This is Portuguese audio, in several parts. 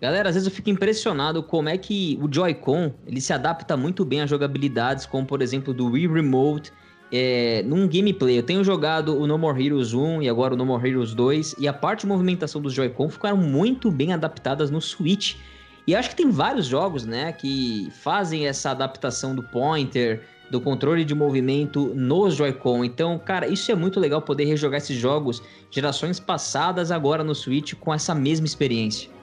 Galera, às vezes eu fico impressionado como é que o Joy-Con ele se adapta muito bem a jogabilidades, como por exemplo do Wii Remote. É, num gameplay, eu tenho jogado o No More Heroes 1 e agora o No More Heroes 2, e a parte de movimentação dos Joy-Con ficaram muito bem adaptadas no Switch. E acho que tem vários jogos, né, que fazem essa adaptação do pointer, do controle de movimento nos Joy-Con. Então, cara, isso é muito legal poder rejogar esses jogos gerações passadas agora no Switch com essa mesma experiência.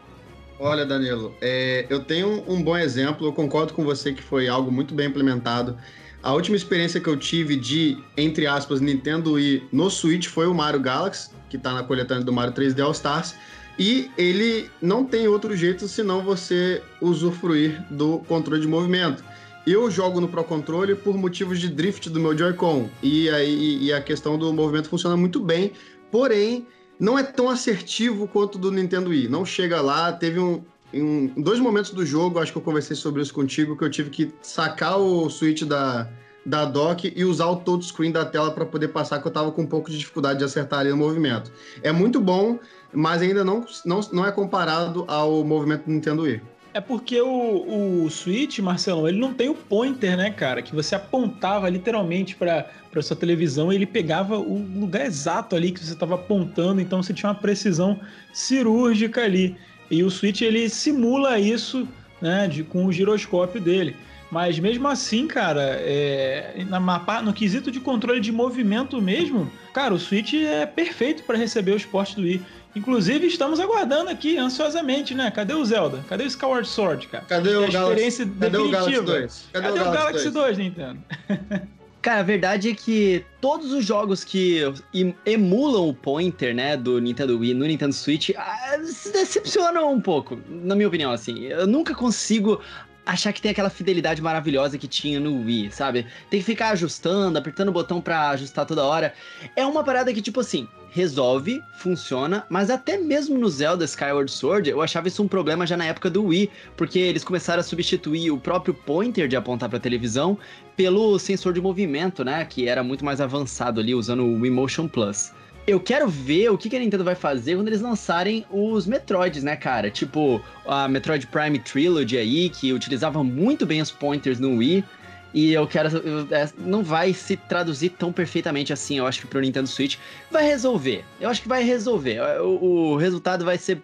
Olha, Danilo, é, eu tenho um bom exemplo, eu concordo com você que foi algo muito bem implementado. A última experiência que eu tive de, entre aspas, Nintendo Wii no Switch foi o Mario Galaxy, que está na coletânea do Mario 3D All Stars. E ele não tem outro jeito senão você usufruir do controle de movimento. Eu jogo no Pro Controle por motivos de drift do meu Joy-Con. E aí e a questão do movimento funciona muito bem. Porém, não é tão assertivo quanto do Nintendo Wii. Não chega lá, teve um, em dois momentos do jogo, acho que eu conversei sobre isso contigo, que eu tive que sacar o Switch da, da dock e usar o touchscreen da tela para poder passar, que eu tava com um pouco de dificuldade de acertar ali no movimento. É muito bom, mas ainda não, não, não é comparado ao movimento do Nintendo Wii. É porque o, o Switch, Marcelo, ele não tem o pointer, né, cara? Que você apontava literalmente para sua televisão e ele pegava o lugar exato ali que você estava apontando, então você tinha uma precisão cirúrgica ali. E o Switch ele simula isso, né, de, com o giroscópio dele. Mas mesmo assim, cara, é, na, no quesito de controle de movimento mesmo, cara, o Switch é perfeito para receber o esporte do Wii. Inclusive, estamos aguardando aqui ansiosamente, né? Cadê o Zelda? Cadê o Skyward Sword, cara? Cadê o, Galaxy, cadê o Galaxy 2? Cadê, Cadê o, Galaxy, Galaxy 2? 2, Nintendo? Cara, a verdade é que todos os jogos que emulam o pointer, né, do Nintendo Wii no Nintendo Switch, ah, se decepcionam um pouco, na minha opinião, assim. Eu nunca consigo achar que tem aquela fidelidade maravilhosa que tinha no Wii, sabe? Tem que ficar ajustando, apertando o botão para ajustar toda hora. É uma parada que, tipo assim, resolve, funciona, mas até mesmo no Zelda Skyward Sword eu achava isso um problema já na época do Wii, porque eles começaram a substituir o próprio pointer de apontar para televisão pelo sensor de movimento, né, que era muito mais avançado ali usando o Wii Motion Plus. Eu quero ver o que, a Nintendo vai fazer quando eles lançarem os Metroids, né, cara? Tipo, a Metroid Prime Trilogy aí, que utilizava muito bem os pointers no Wii. E eu quero. É, não vai se traduzir tão perfeitamente assim, eu acho que pro Nintendo Switch. Vai resolver. Eu acho que vai resolver. O, o resultado vai ser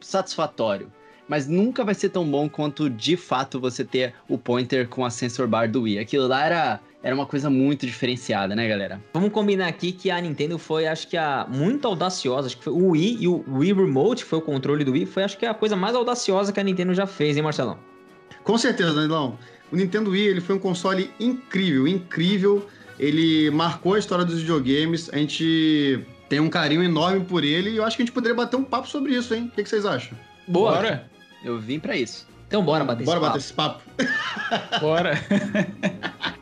satisfatório. Mas nunca vai ser tão bom quanto de fato você ter o pointer com a sensor bar do Wii. Aquilo lá era era uma coisa muito diferenciada, né, galera? Vamos combinar aqui que a Nintendo foi, acho que, a muito audaciosa. Acho que foi o Wii e o Wii Remote, que foi o controle do Wii, foi, acho que, a coisa mais audaciosa que a Nintendo já fez, hein, Marcelão? Com certeza, Danilão. O Nintendo Wii ele foi um console incrível, incrível. Ele marcou a história dos videogames. A gente tem um carinho enorme por ele e eu acho que a gente poderia bater um papo sobre isso, hein? O que, que vocês acham? Boa! Bora. Eu vim para isso. Então bora bater bora esse papo. Bora bater esse papo. bora!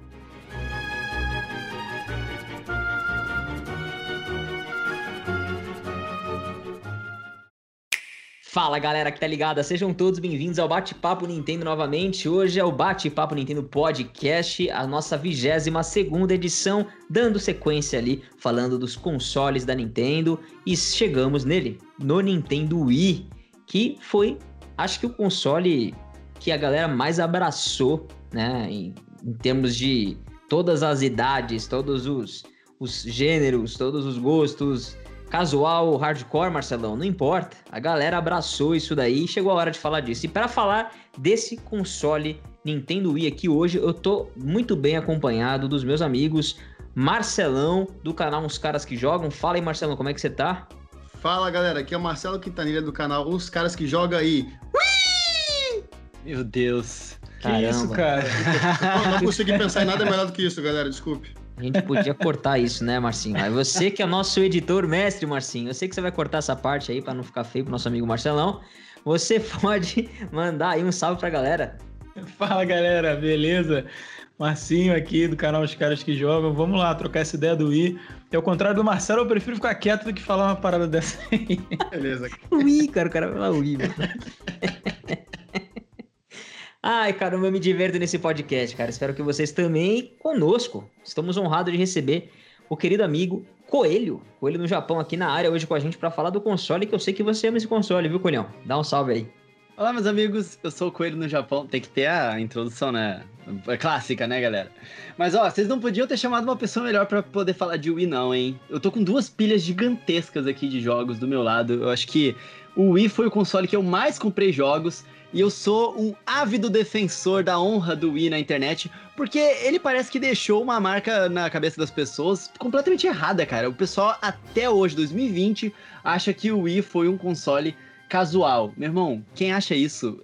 Fala galera que tá ligada, sejam todos bem-vindos ao Bate-Papo Nintendo novamente. Hoje é o Bate-Papo Nintendo Podcast, a nossa 22 segunda edição, dando sequência ali, falando dos consoles da Nintendo e chegamos nele, no Nintendo Wii, que foi, acho que o console que a galera mais abraçou, né, em, em termos de todas as idades, todos os, os gêneros, todos os gostos, casual, hardcore, Marcelão, não importa. A galera abraçou isso daí e chegou a hora de falar disso. E para falar desse console Nintendo Wii aqui hoje, eu tô muito bem acompanhado dos meus amigos Marcelão, do canal Uns Caras Que Jogam. Fala aí, Marcelão, como é que você tá? Fala, galera. Aqui é o Marcelo Quintanilha do canal Uns Caras Que Jogam aí. Ui! Meu Deus. Que Caramba. isso, cara? não, não consegui pensar em nada melhor do que isso, galera. Desculpe. A gente podia cortar isso, né, Marcinho? Mas você que é o nosso editor mestre, Marcinho, eu sei que você vai cortar essa parte aí para não ficar feio pro nosso amigo Marcelão. Você pode mandar aí um salve pra galera. Fala, galera, beleza? Marcinho aqui do canal Os Caras Que Jogam. Vamos lá, trocar essa ideia do I. E ao contrário do Marcelo, eu prefiro ficar quieto do que falar uma parada dessa aí. Beleza. O I, cara, o cara vai falar o I. Ai, caramba, eu me diverto nesse podcast, cara. Espero que vocês também conosco. Estamos honrados de receber o querido amigo Coelho. Coelho no Japão aqui na área hoje com a gente para falar do console, que eu sei que você ama esse console, viu, Coelhão? Dá um salve aí. Olá, meus amigos. Eu sou o Coelho no Japão. Tem que ter a introdução, né? É clássica, né, galera? Mas, ó, vocês não podiam ter chamado uma pessoa melhor para poder falar de Wii, não, hein? Eu tô com duas pilhas gigantescas aqui de jogos do meu lado. Eu acho que o Wii foi o console que eu mais comprei jogos. E eu sou um ávido defensor da honra do Wii na internet, porque ele parece que deixou uma marca na cabeça das pessoas completamente errada, cara. O pessoal até hoje, 2020, acha que o Wii foi um console casual. Meu irmão, quem acha isso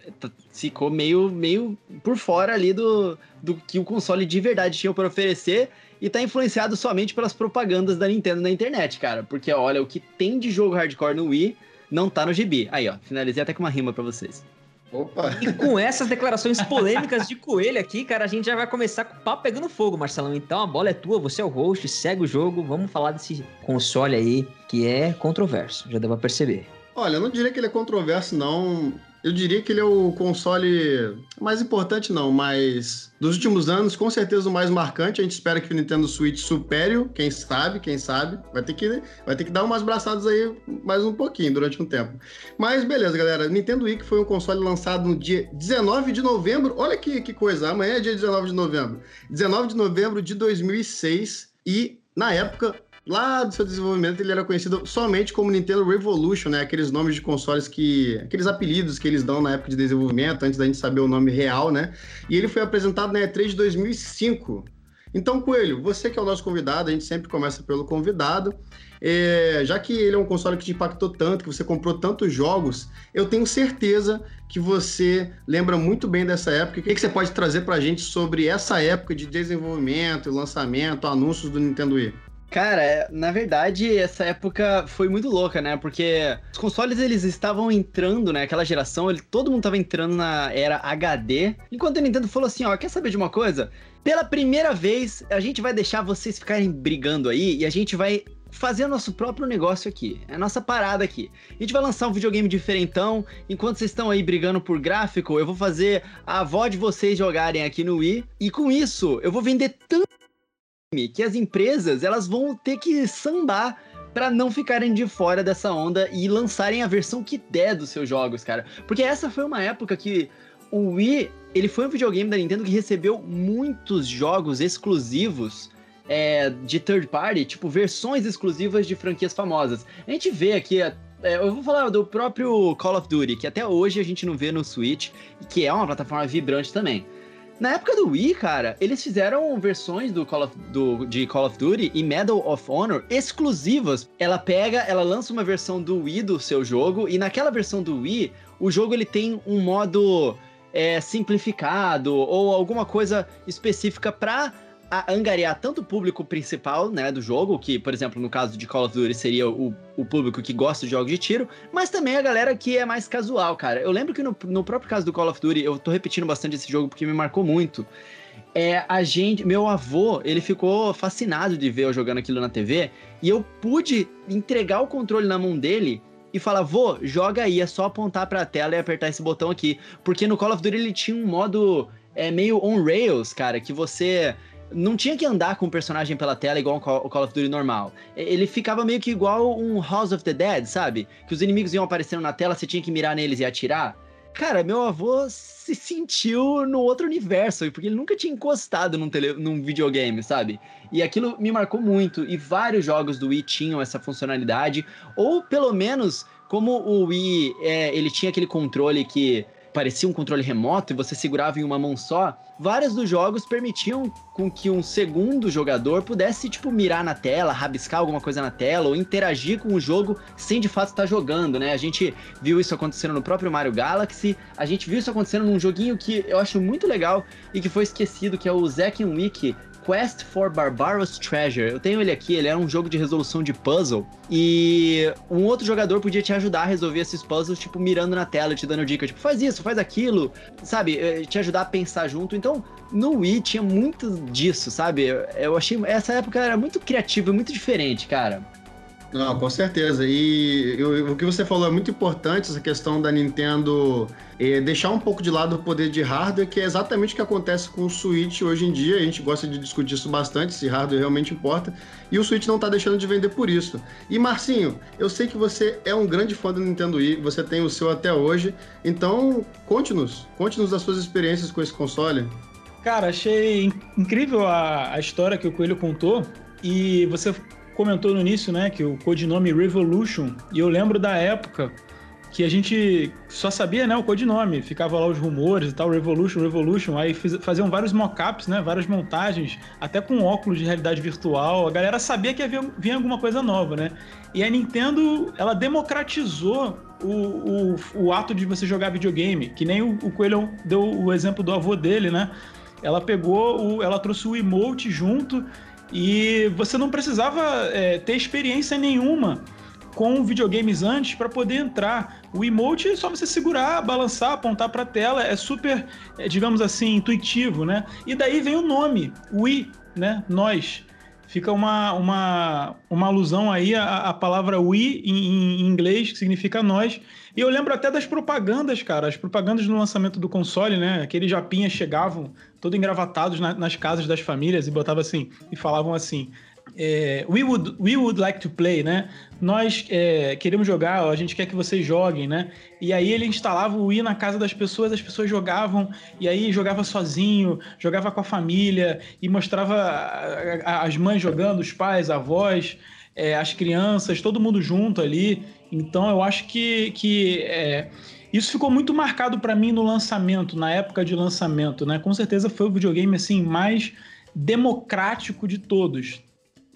ficou meio, meio por fora ali do, do que o console de verdade tinha para oferecer e tá influenciado somente pelas propagandas da Nintendo na internet, cara. Porque olha, o que tem de jogo hardcore no Wii não tá no gibi. Aí, ó, finalizei até com uma rima para vocês. Opa! E com essas declarações polêmicas de coelho aqui, cara, a gente já vai começar com o papo pegando fogo, Marcelão. Então a bola é tua, você é o host, segue o jogo. Vamos falar desse console aí que é controverso, já deu pra perceber. Olha, eu não diria que ele é controverso, não. Eu diria que ele é o console mais importante, não, mas dos últimos anos, com certeza o mais marcante. A gente espera que o Nintendo Switch supere, quem sabe, quem sabe. Vai ter que, vai ter que dar umas braçadas aí mais um pouquinho durante um tempo. Mas beleza, galera. Nintendo Wii foi um console lançado no dia 19 de novembro. Olha que, que coisa, amanhã é dia 19 de novembro. 19 de novembro de 2006 e na época lá do seu desenvolvimento ele era conhecido somente como Nintendo Revolution, né? Aqueles nomes de consoles que. aqueles apelidos que eles dão na época de desenvolvimento, antes da gente saber o nome real, né? E ele foi apresentado na E3 de 2005. Então, Coelho, você que é o nosso convidado, a gente sempre começa pelo convidado. É, já que ele é um console que te impactou tanto, que você comprou tantos jogos, eu tenho certeza que você lembra muito bem dessa época. O que, que você pode trazer para a gente sobre essa época de desenvolvimento, lançamento, anúncios do Nintendo Wii? Cara, é, na verdade, essa época foi muito louca, né? Porque os consoles eles estavam entrando, né? Aquela geração, ele, todo mundo tava entrando na era HD. Enquanto a Nintendo falou assim: ó, quer saber de uma coisa? Pela primeira vez, a gente vai deixar vocês ficarem brigando aí e a gente vai fazer o nosso próprio negócio aqui. É a nossa parada aqui. A gente vai lançar um videogame diferentão. Enquanto vocês estão aí brigando por gráfico, eu vou fazer a avó de vocês jogarem aqui no Wii. E com isso, eu vou vender tanto que as empresas elas vão ter que sambar para não ficarem de fora dessa onda e lançarem a versão que der dos seus jogos, cara. Porque essa foi uma época que o Wii, ele foi um videogame da Nintendo que recebeu muitos jogos exclusivos é, de third party, tipo versões exclusivas de franquias famosas. A gente vê aqui é, eu vou falar do próprio Call of Duty, que até hoje a gente não vê no Switch, que é uma plataforma vibrante também. Na época do Wii, cara, eles fizeram versões do Call of, do, de Call of Duty e Medal of Honor exclusivas. Ela pega, ela lança uma versão do Wii do seu jogo e naquela versão do Wii, o jogo ele tem um modo é, simplificado ou alguma coisa específica para a angariar tanto o público principal, né, do jogo, que, por exemplo, no caso de Call of Duty seria o, o público que gosta de jogos de tiro, mas também a galera que é mais casual, cara. Eu lembro que no, no próprio caso do Call of Duty, eu tô repetindo bastante esse jogo porque me marcou muito. É, a gente, meu avô, ele ficou fascinado de ver eu jogando aquilo na TV, e eu pude entregar o controle na mão dele e falar, vô, joga aí, é só apontar pra tela e apertar esse botão aqui. Porque no Call of Duty ele tinha um modo é, meio on rails, cara, que você não tinha que andar com o personagem pela tela igual o Call of Duty normal. Ele ficava meio que igual um House of the Dead, sabe? Que os inimigos iam aparecendo na tela, você tinha que mirar neles e atirar. Cara, meu avô se sentiu no outro universo, porque ele nunca tinha encostado num, tele, num videogame, sabe? E aquilo me marcou muito, e vários jogos do Wii tinham essa funcionalidade, ou pelo menos, como o Wii, é, ele tinha aquele controle que parecia um controle remoto e você segurava em uma mão só, vários dos jogos permitiam com que um segundo jogador pudesse, tipo, mirar na tela, rabiscar alguma coisa na tela ou interagir com o jogo sem de fato estar jogando, né? A gente viu isso acontecendo no próprio Mario Galaxy, a gente viu isso acontecendo num joguinho que eu acho muito legal e que foi esquecido, que é o Zack Wiki Quest for Barbaros Treasure. Eu tenho ele aqui, ele é um jogo de resolução de puzzle. E um outro jogador podia te ajudar a resolver esses puzzles, tipo, mirando na tela, te dando dica, tipo, faz isso, faz aquilo, sabe? Eh, te ajudar a pensar junto. Então, no Wii tinha muito disso, sabe? Eu achei. Essa época era muito criativa, muito diferente, cara. Não, com certeza. E eu, o que você falou é muito importante, essa questão da Nintendo é, deixar um pouco de lado o poder de hardware, que é exatamente o que acontece com o Switch hoje em dia. A gente gosta de discutir isso bastante, se hardware realmente importa. E o Switch não está deixando de vender por isso. E Marcinho, eu sei que você é um grande fã do Nintendo Wii, você tem o seu até hoje. Então, conte-nos, conte-nos das suas experiências com esse console. Cara, achei incrível a, a história que o Coelho contou. E você comentou no início, né, que o codinome Revolution, e eu lembro da época que a gente só sabia, né, o codinome, ficava lá os rumores e tal, Revolution, Revolution, aí fiz, faziam vários mockups, né, várias montagens, até com óculos de realidade virtual, a galera sabia que havia, vinha alguma coisa nova, né, e a Nintendo, ela democratizou o, o, o ato de você jogar videogame, que nem o, o Coelho deu o exemplo do avô dele, né, ela pegou, o, ela trouxe o emote junto, e você não precisava é, ter experiência nenhuma com videogames antes para poder entrar. O emote é só você segurar, balançar, apontar para a tela, é super, é, digamos assim, intuitivo, né? E daí vem o nome, Wii, né? Nós. Fica uma, uma, uma alusão aí à, à palavra we em, em, inglês, que significa nós. E eu lembro até das propagandas, cara. As propagandas no lançamento do console, né? Aqueles japinhas chegavam todo engravatados na, nas casas das famílias e botavam assim, e falavam assim: é, we, would, we would like to play, né? Nós é, queremos jogar, a gente quer que vocês joguem, né? E aí ele instalava o Wii na casa das pessoas, as pessoas jogavam, e aí jogava sozinho, jogava com a família, e mostrava as mães jogando, os pais, avós, é, as crianças, todo mundo junto ali. Então eu acho que, que é, isso ficou muito marcado para mim no lançamento, na época de lançamento, né? Com certeza foi o videogame assim mais democrático de todos.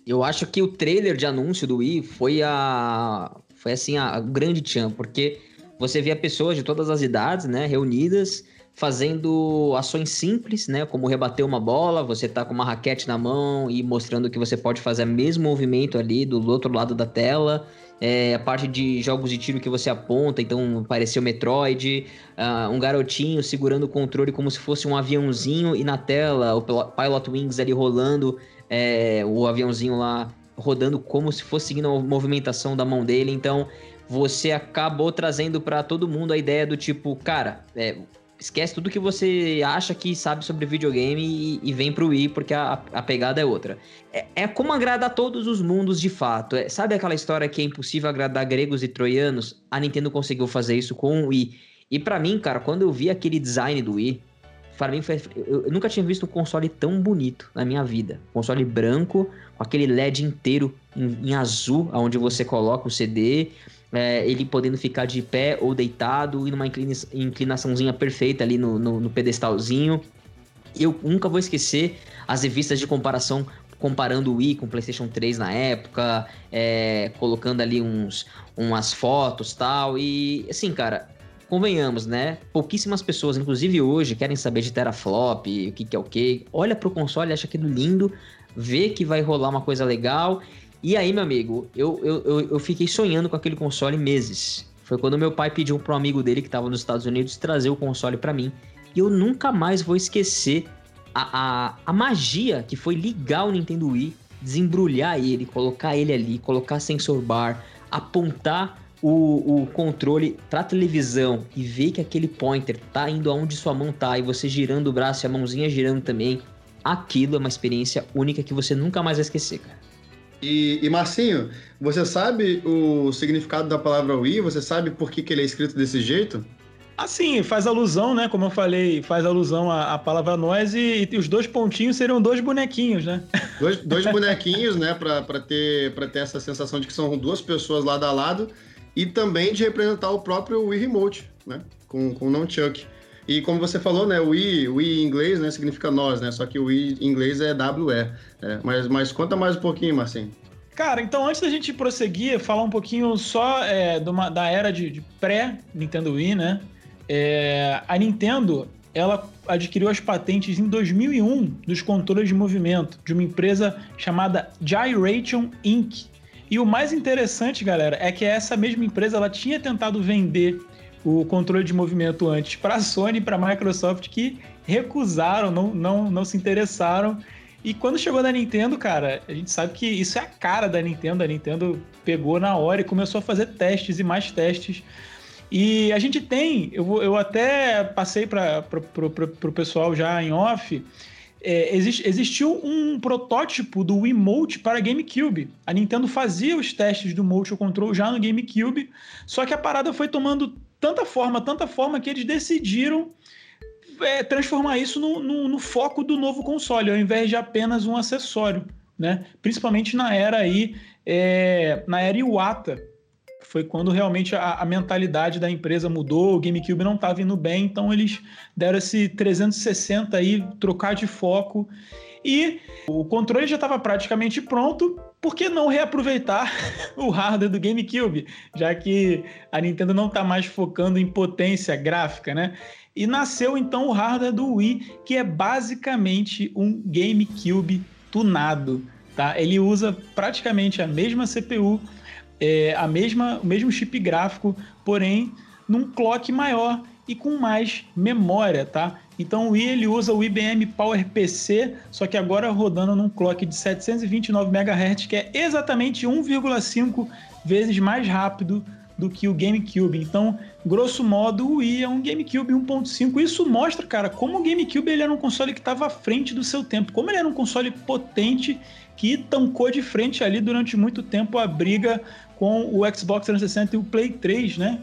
Eu acho que o trailer de anúncio do Wii foi a foi assim a, grande tchan, porque você via pessoas de todas as idades, né, reunidas fazendo ações simples, né, como rebater uma bola, você tá com uma raquete na mão e mostrando que você pode fazer o mesmo movimento ali do outro lado da tela. É, a parte de jogos de tiro que você aponta, então pareceu Metroid, uh, um garotinho segurando o controle como se fosse um aviãozinho e na tela o Pilot Wings ali rolando é, o aviãozinho lá rodando como se fosse seguindo a movimentação da mão dele. Então você acabou trazendo para todo mundo a ideia do tipo, cara, é, esquece tudo que você acha que sabe sobre videogame e, e vem pro Wii, porque a, a pegada é outra. É, é, como agradar todos os mundos de fato. É, sabe aquela história que é impossível agradar gregos e troianos? A Nintendo conseguiu fazer isso com o Wii. E para mim, cara, quando eu vi aquele design do Wii, para mim foi, eu, nunca tinha visto um console tão bonito na minha vida. Console branco, com aquele LED inteiro em, em azul, onde você coloca o CD, é, ele podendo ficar de pé ou deitado e numa inclina, inclinaçãozinha perfeita ali no, no, no pedestalzinho. Eu nunca vou esquecer as revistas de comparação comparando o Wii com o PlayStation 3 na época, é, colocando ali uns, umas fotos tal. E assim, cara, convenhamos, né? Pouquíssimas pessoas, inclusive hoje, querem saber de teraflop, o que, que é o que. Olha pro console, acha aquilo lindo, vê que vai rolar uma coisa legal. E aí, meu amigo, eu, eu, eu, eu fiquei sonhando com aquele console meses. Foi quando meu pai pediu para um amigo dele que estava nos Estados Unidos trazer o console para mim. E eu nunca mais vou esquecer a, a, a magia que foi ligar o Nintendo Wii, desembrulhar ele, colocar ele ali, colocar sensor bar, apontar o, o controle pra televisão e ver que aquele pointer tá indo aonde sua mão tá e você girando o braço e a mãozinha girando também, aquilo é uma experiência única que você nunca mais vai esquecer, cara. E, e Marcinho, você sabe o significado da palavra Wii? Você sabe por que, que ele é escrito desse jeito? Assim, faz alusão, né? Como eu falei, faz alusão à, à palavra nós e, e, os dois pontinhos seriam dois bonequinhos, né? Dois, dois bonequinhos, né? Pra, ter, pra ter essa sensação de que são duas pessoas lado a lado e também de representar o próprio Wii Remote, né? Com, com o Nunchuck. E como você falou, né, Wii, Wii em inglês, né, significa nós, né? Só que Wii em inglês é WE. É, mas, mas conta mais um pouquinho, Marcinho. Cara, então antes da gente prosseguir, falar um pouquinho só é, uma, da era de, de pré-Nintendo Wii, né? É, a Nintendo, ela adquiriu as patentes em 2001 dos controles de movimento de uma empresa chamada Gyration Inc. E o mais interessante, galera, é que essa mesma empresa ela tinha tentado vender o controle de movimento antes para a Sony e para a Microsoft que recusaram, não, não, não se interessaram. E quando chegou da Nintendo, cara, a gente sabe que isso é a cara da Nintendo. A Nintendo pegou na hora e começou a fazer testes e mais testes e a gente tem, eu, eu até passei para o pessoal já em off, é, exist, existiu um protótipo do Wiimote para GameCube. A Nintendo fazia os testes do Motion Control já no GameCube, só que a parada foi tomando tanta forma, tanta forma que eles decidiram é, transformar isso no, no, no, foco do novo console, ao invés de apenas um acessório, né? Principalmente na era aí, é, na era Iwata, foi quando realmente a, a, mentalidade da empresa mudou, o GameCube não estava indo bem, então eles deram esse 360 aí, trocar de foco. E o controle já estava praticamente pronto, por que não reaproveitar o hardware do GameCube, já que a Nintendo não está mais focando em potência gráfica, né? E nasceu então o hardware do Wii, que é basicamente um GameCube tunado, tá? Ele usa praticamente a mesma CPU, é, a mesma, o mesmo chip gráfico, porém num clock maior e com mais memória, tá? Então o Wii ele usa o IBM Power PC, só que agora rodando num clock de 729 MHz, que é exatamente 1,5 vezes mais rápido do que o GameCube. Então, grosso modo, o Wii é um GameCube 1.5. Isso mostra, cara, como o GameCube ele era um console que estava à frente do seu tempo, como ele era um console potente que tancou de frente ali durante muito tempo a briga com o Xbox 360 e o Play 3, né?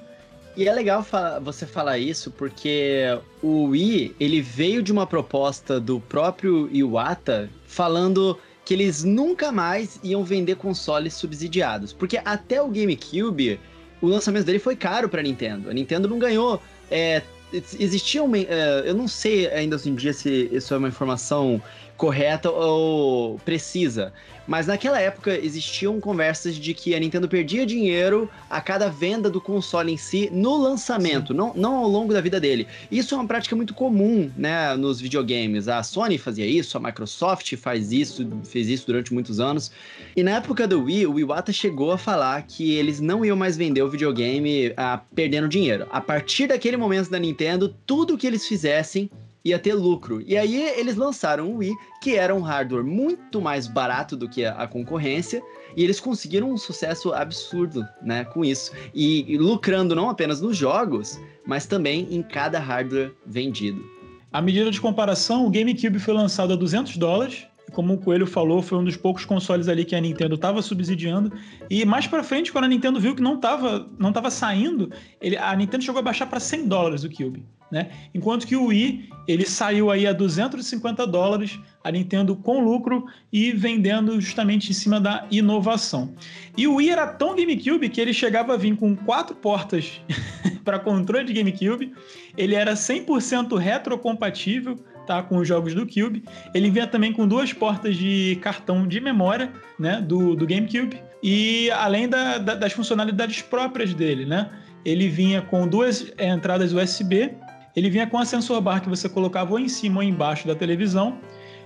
E é legal fa você falar isso porque o Wii, ele veio de uma proposta do próprio Iwata falando que eles nunca mais iam vender consoles subsidiados. Porque até o GameCube, o lançamento dele foi caro para Nintendo. A Nintendo não ganhou é, existia uma. Uh, eu não sei ainda hoje em dia se isso é uma informação correta ou precisa. Mas naquela época existiam conversas de que a Nintendo perdia dinheiro a cada venda do console em si no lançamento, não, não ao longo da vida dele. Isso é uma prática muito comum, né, nos videogames. A Sony fazia isso, a Microsoft faz isso, fez isso durante muitos anos. E na época do Wii, o Iwata chegou a falar que eles não iam mais vender o videogame ah, perdendo dinheiro. A partir daquele momento da Nintendo, tudo que eles fizessem ia ter lucro. E aí eles lançaram o Wii, que era um hardware muito mais barato do que a, concorrência, e eles conseguiram um sucesso absurdo, né, com isso. E, e lucrando não apenas nos jogos, mas também em cada hardware vendido. A medida de comparação, o GameCube foi lançado a 200 dólares, como o Coelho falou, foi um dos poucos consoles ali que a Nintendo estava subsidiando. E mais para frente, quando a Nintendo viu que não estava não tava saindo, ele, a Nintendo chegou a baixar para 100 dólares o Cube. Né? Enquanto que o Wii ele saiu aí a 250 dólares, a Nintendo com lucro e vendendo justamente em cima da inovação. E o Wii era tão GameCube que ele chegava a vir com quatro portas para controle de GameCube, ele era 100% retrocompatível tá, com os jogos do Cube. Ele vinha também com duas portas de cartão de memória né, do, do GameCube e além da, da, das funcionalidades próprias dele, né? Ele vinha com duas entradas USB ele vinha com a sensor bar que você colocava ou em cima ou embaixo da televisão.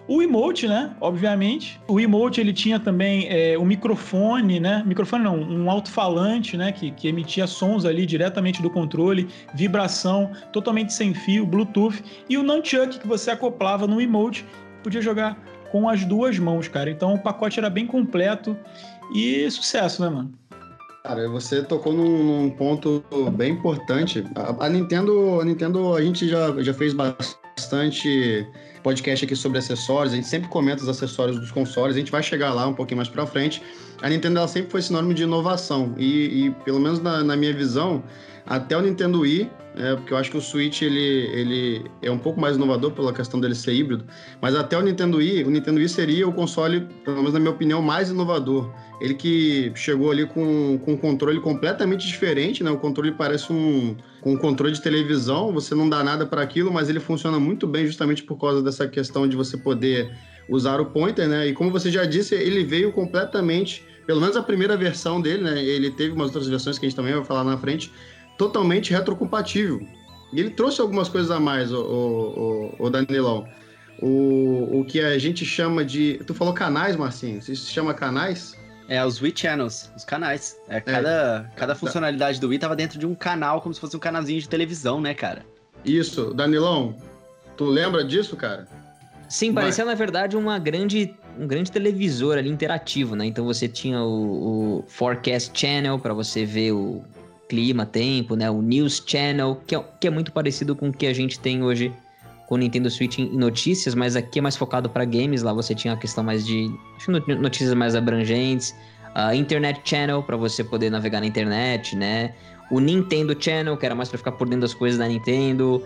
O emote, né? Obviamente. O emote ele tinha também é, um microfone, né? Microfone não, um alto-falante, né? Que, que emitia sons ali diretamente do controle, vibração, totalmente sem fio, Bluetooth. E o nunchuck que você acoplava no emote, podia jogar com as duas mãos, cara. Então o pacote era bem completo e sucesso, né, mano? Cara, você tocou num, num ponto bem importante. A, a, Nintendo, a Nintendo, a gente já, já fez bastante podcast aqui sobre acessórios. A gente sempre comenta os acessórios dos consoles. A gente vai chegar lá um pouquinho mais para frente. A Nintendo ela sempre foi sinônimo de inovação e, e pelo menos na, na minha visão, até o Nintendo Wii, é, porque eu acho que o Switch ele, ele é um pouco mais inovador pela questão dele ser híbrido, mas até o Nintendo Wii, o Nintendo Wii seria o console, pelo menos na minha opinião, mais inovador. Ele que chegou ali com, com um controle completamente diferente, né? O controle parece um, um controle de televisão, você não dá nada para aquilo, mas ele funciona muito bem justamente por causa dessa questão de você poder usar o pointer, né? E como você já disse, ele veio completamente, pelo menos a primeira versão dele, né? Ele teve umas outras versões que a gente também vai falar na frente, totalmente retrocompatível. E ele trouxe algumas coisas a mais, o, o, o, o Danilão. O, o que a gente chama de. Tu falou canais, Marcinho? Isso se chama canais? É, os Wii Channels, os canais. É, cada, é, cada funcionalidade do Wii tava dentro de um canal, como se fosse um canalzinho de televisão, né, cara? Isso, Danilão, tu lembra disso, cara? Sim, parecia na verdade uma grande, um grande televisor ali interativo, né? Então você tinha o, o Forecast Channel para você ver o clima, tempo, né? O News Channel, que é, que é muito parecido com o que a gente tem hoje com o Nintendo Switch em notícias, mas aqui é mais focado para games. Lá você tinha a questão mais de notícias mais abrangentes, a Internet Channel para você poder navegar na internet, né? O Nintendo Channel, que era mais para ficar por dentro das coisas da Nintendo.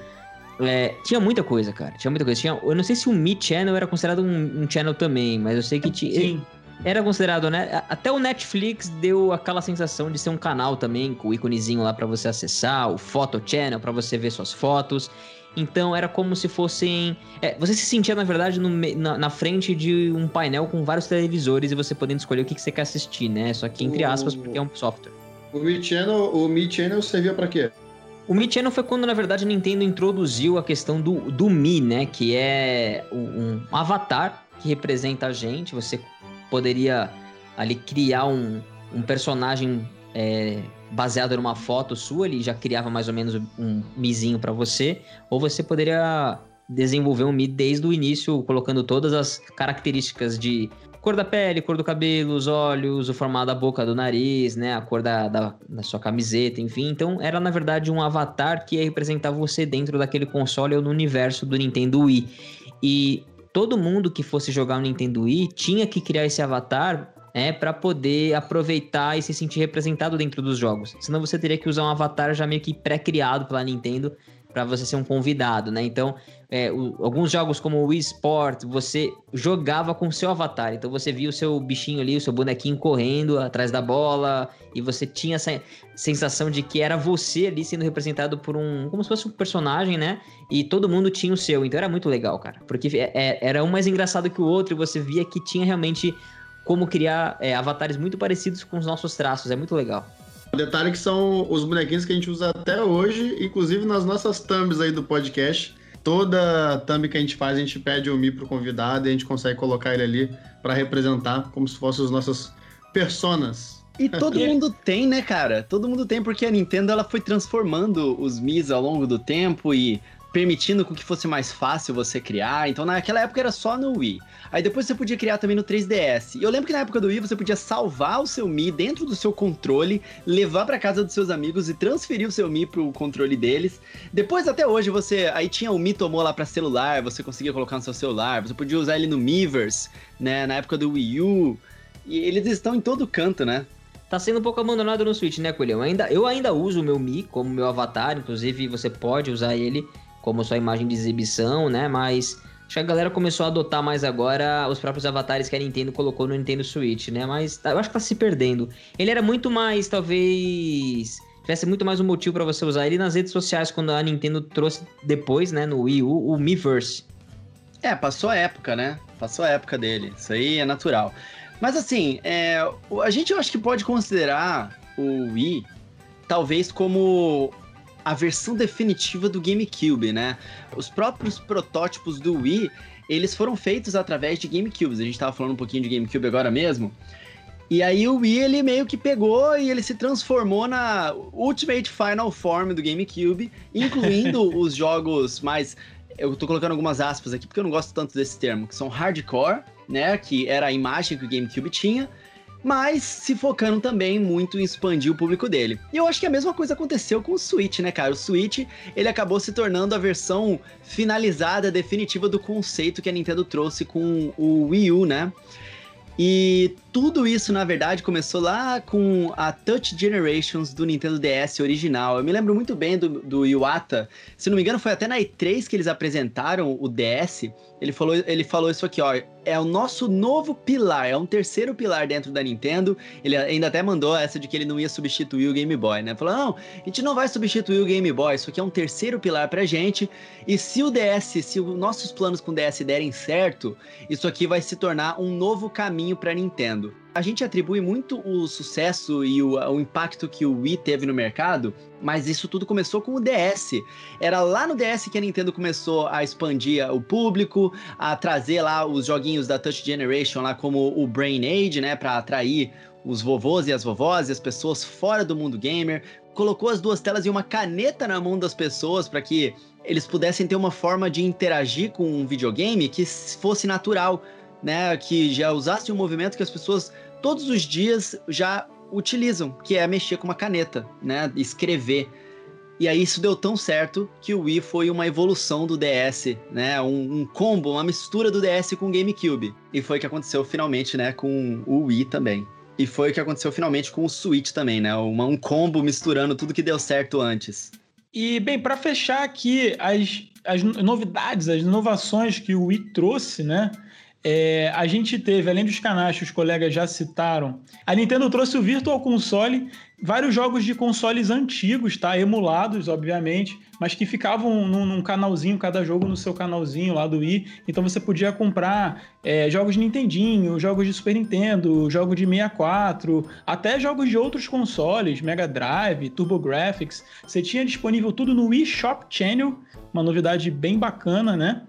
É, tinha muita coisa, cara. Tinha muita coisa. Tinha, eu não sei se o Mi Channel era considerado um, um channel também, mas eu sei que tinha. Sim. Era considerado, né? Até o Netflix deu aquela sensação de ser um canal também, com o íconezinho lá para você acessar, o Photo Channel para você ver suas fotos. Então era como se fossem. É, você se sentia, na verdade, no, na, na, frente de um painel com vários televisores e você podendo escolher o que, que você quer assistir, né? Só que entre aspas, porque é um software. O Mi Channel, o Mi Channel servia para quê? O Mi Channel foi quando, na verdade, a Nintendo introduziu a questão do, do Mi, né? Que é um, um avatar que representa a gente. Você poderia ali criar um, um personagem é, baseado numa foto sua, ele já criava mais ou menos um mizinho para você, ou você poderia desenvolver um Mi desde o início, colocando todas as características de cor da pele, cor do cabelo, os olhos, o formato da boca, do nariz, né, a cor da, da, da sua camiseta, enfim. Então, era na verdade um avatar que representava você dentro daquele console ou no universo do Nintendo Wii. E todo mundo que fosse jogar o Nintendo Wii tinha que criar esse avatar é, para poder aproveitar e se sentir representado dentro dos jogos. Senão você teria que usar um avatar já meio que pré-criado pela Nintendo para você ser um convidado, né? Então, é, o, alguns jogos como o Wii Sport, você jogava com o seu avatar. Então você via o seu bichinho ali, o seu bonequinho correndo atrás da bola, e você tinha essa sensação de que era você ali sendo representado por um. como se fosse um personagem, né? E todo mundo tinha o seu. Então era muito legal, cara. Porque é, é era um mais engraçado que o outro, e você via que tinha realmente como criar é, avatares muito parecidos com os nossos traços. É muito legal. Detalhe que são os bonequinhos que a gente usa até hoje, inclusive nas nossas thumbs aí do podcast. Toda thumb que a gente faz, a gente pede o Mi pro convidado e a gente consegue colocar ele ali para representar como se fossem as nossas personas. E todo mundo tem, né, cara? Todo mundo tem, porque a Nintendo ela foi transformando os Mis ao longo do tempo e permitindo que fosse mais fácil você criar. Então naquela época era só no Wii. Aí depois você podia criar também no 3DS. E eu lembro que na época do Wii você podia salvar o seu Mi dentro do seu controle, levar para casa dos seus amigos e transferir o seu Mi pro controle deles. Depois até hoje você aí tinha o Mi tomou lá para celular, você conseguia colocar no seu celular, você podia usar ele no Miiverse, né, na época do Wii U. E eles estão em todo canto, né? tá sendo um pouco abandonado no Switch, né, Coelhão? Ainda, eu ainda uso o meu Mi como meu avatar, inclusive você pode usar ele como sua imagem de exibição, né? Mas acho que a galera começou a adotar mais agora os próprios avatares que a Nintendo colocou no Nintendo Switch, né? Mas tá, eu acho que tá se perdendo. Ele era muito mais, talvez tivesse muito mais um motivo para você usar ele nas redes sociais quando a Nintendo trouxe depois, né, no Wii U, o Miiverse. É, passou a época, né? Passou a época dele. Isso aí é natural. Mas assim, é, a gente eu acho que pode considerar o Wii talvez como a versão definitiva do GameCube, né? Os próprios protótipos do Wii, eles foram feitos através de GameCubes. A gente tava falando um pouquinho de GameCube agora mesmo. E aí o Wii, ele meio que pegou e ele se transformou na Ultimate Final Form do GameCube, incluindo os jogos mais... Eu tô colocando algumas aspas aqui porque eu não gosto tanto desse termo, que são hardcore, né? Que era a imagem que o GameCube tinha mas se focando também muito em expandir o público dele. E eu acho que a mesma coisa aconteceu com o Switch, né, cara? O Switch, ele acabou se tornando a versão finalizada, definitiva do conceito que a Nintendo trouxe com o Wii U, né? E tudo isso, na verdade, começou lá com a Touch Generations do Nintendo DS original. Eu me lembro muito bem do, do Iwata. Se não me engano, foi até na E3 que eles apresentaram o DS. Ele falou, ele falou isso aqui, ó é o nosso novo pilar, é um terceiro pilar dentro da Nintendo. Ele ainda até mandou essa de que ele não ia substituir o Game Boy, né? Falou: não, a gente não vai substituir o Game Boy, isso aqui é um terceiro pilar pra gente. E se o DS, se os nossos planos com o DS derem certo, isso aqui vai se tornar um novo caminho pra Nintendo. Mundo. A gente atribui muito o sucesso e o, o, impacto que o Wii teve no mercado, mas isso tudo começou com o DS. Era lá no DS que a Nintendo começou a expandir o público, a trazer lá os joguinhos da Touch Generation lá como o Brain Age, né, para atrair os vovôs e as vovós e as pessoas fora do mundo gamer. Colocou as duas telas e uma caneta na mão das pessoas para que eles pudessem ter uma forma de interagir com um videogame que fosse natural, né? Que já usasse um movimento que as pessoas todos os dias já utilizam, que é mexer com uma caneta, né? Escrever. E aí isso deu tão certo que o Wii foi uma evolução do DS, né? Um, um, combo, uma mistura do DS com o GameCube. E foi o que aconteceu finalmente, né? Com o Wii também. E foi o que aconteceu finalmente com o Switch também, né? Uma, um combo misturando tudo que deu certo antes. E, bem, para fechar aqui as, as novidades, as inovações que o Wii trouxe, né? É, a gente teve, além dos canais que os colegas já citaram, a Nintendo trouxe o Virtual Console, vários jogos de consoles antigos, tá? Emulados, obviamente, mas que ficavam num, num canalzinho, cada jogo no seu canalzinho lá do Wii. Então você podia comprar é, jogos de Nintendinho, jogos de Super Nintendo, jogos de 64, até jogos de outros consoles, Mega Drive, TurboGrafx. Você tinha disponível tudo no Wii Shop Channel, uma novidade bem bacana, né?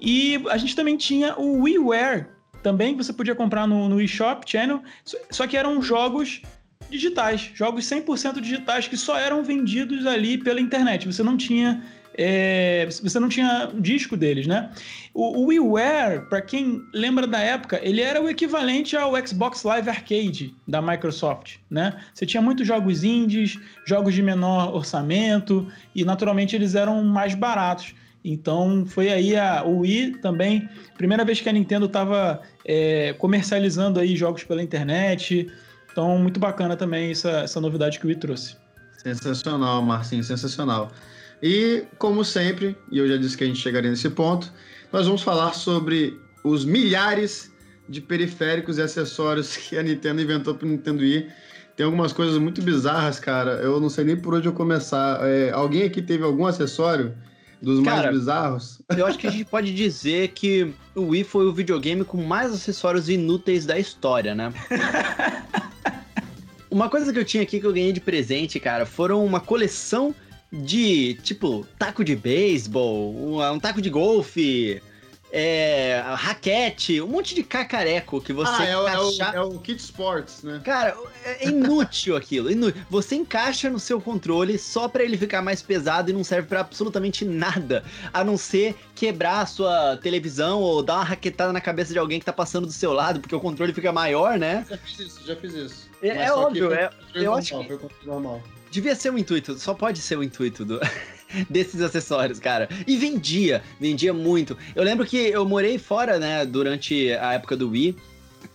E a gente também tinha o WiiWare, também você podia comprar no, no eShop Channel, só que eram jogos digitais, jogos 100% digitais que só eram vendidos ali pela internet. Você não tinha é, você não tinha disco deles, né? O, o WiiWare, para quem lembra da época, ele era o equivalente ao Xbox Live Arcade da Microsoft, né? Você tinha muitos jogos indies, jogos de menor orçamento e naturalmente eles eram mais baratos. Então foi aí a, o Wii também, primeira vez que a Nintendo estava é, comercializando aí jogos pela internet. Então muito bacana também essa, essa novidade que o Wii trouxe. Sensacional, Marcinho, sensacional. E como sempre, e eu já disse que a gente chegaria nesse ponto, nós vamos falar sobre os milhares de periféricos e acessórios que a Nintendo inventou para o Nintendo Wii. Tem algumas coisas muito bizarras, cara. Eu não sei nem por onde eu começar. É, alguém aqui teve algum acessório dos Cara, mais bizarros. Eu acho que a gente pode dizer que o Wii foi o videogame com mais acessórios inúteis da história, né? uma coisa que eu tinha aqui que eu ganhei de presente, cara, foram uma coleção de, tipo, taco de beisebol, um, um taco de golfe, é, raquete, um monte de cacareco que você ah, é, é, o, é o Kit Sports, né? Cara, é inútil aquilo. Inútil. Você encaixa no seu controle só para ele ficar mais pesado e não serve para absolutamente nada, a não ser quebrar a sua televisão ou dar uma raquetada na cabeça de alguém que tá passando do seu lado, porque o controle fica maior, né? Já fiz isso, já fiz isso. É, é óbvio, é, eu normal, acho que... Normal. Devia ser o intuito, só pode ser o intuito do... desses acessórios, cara. E vendia, vendia muito. Eu lembro que eu morei fora, né, durante a época do Wii,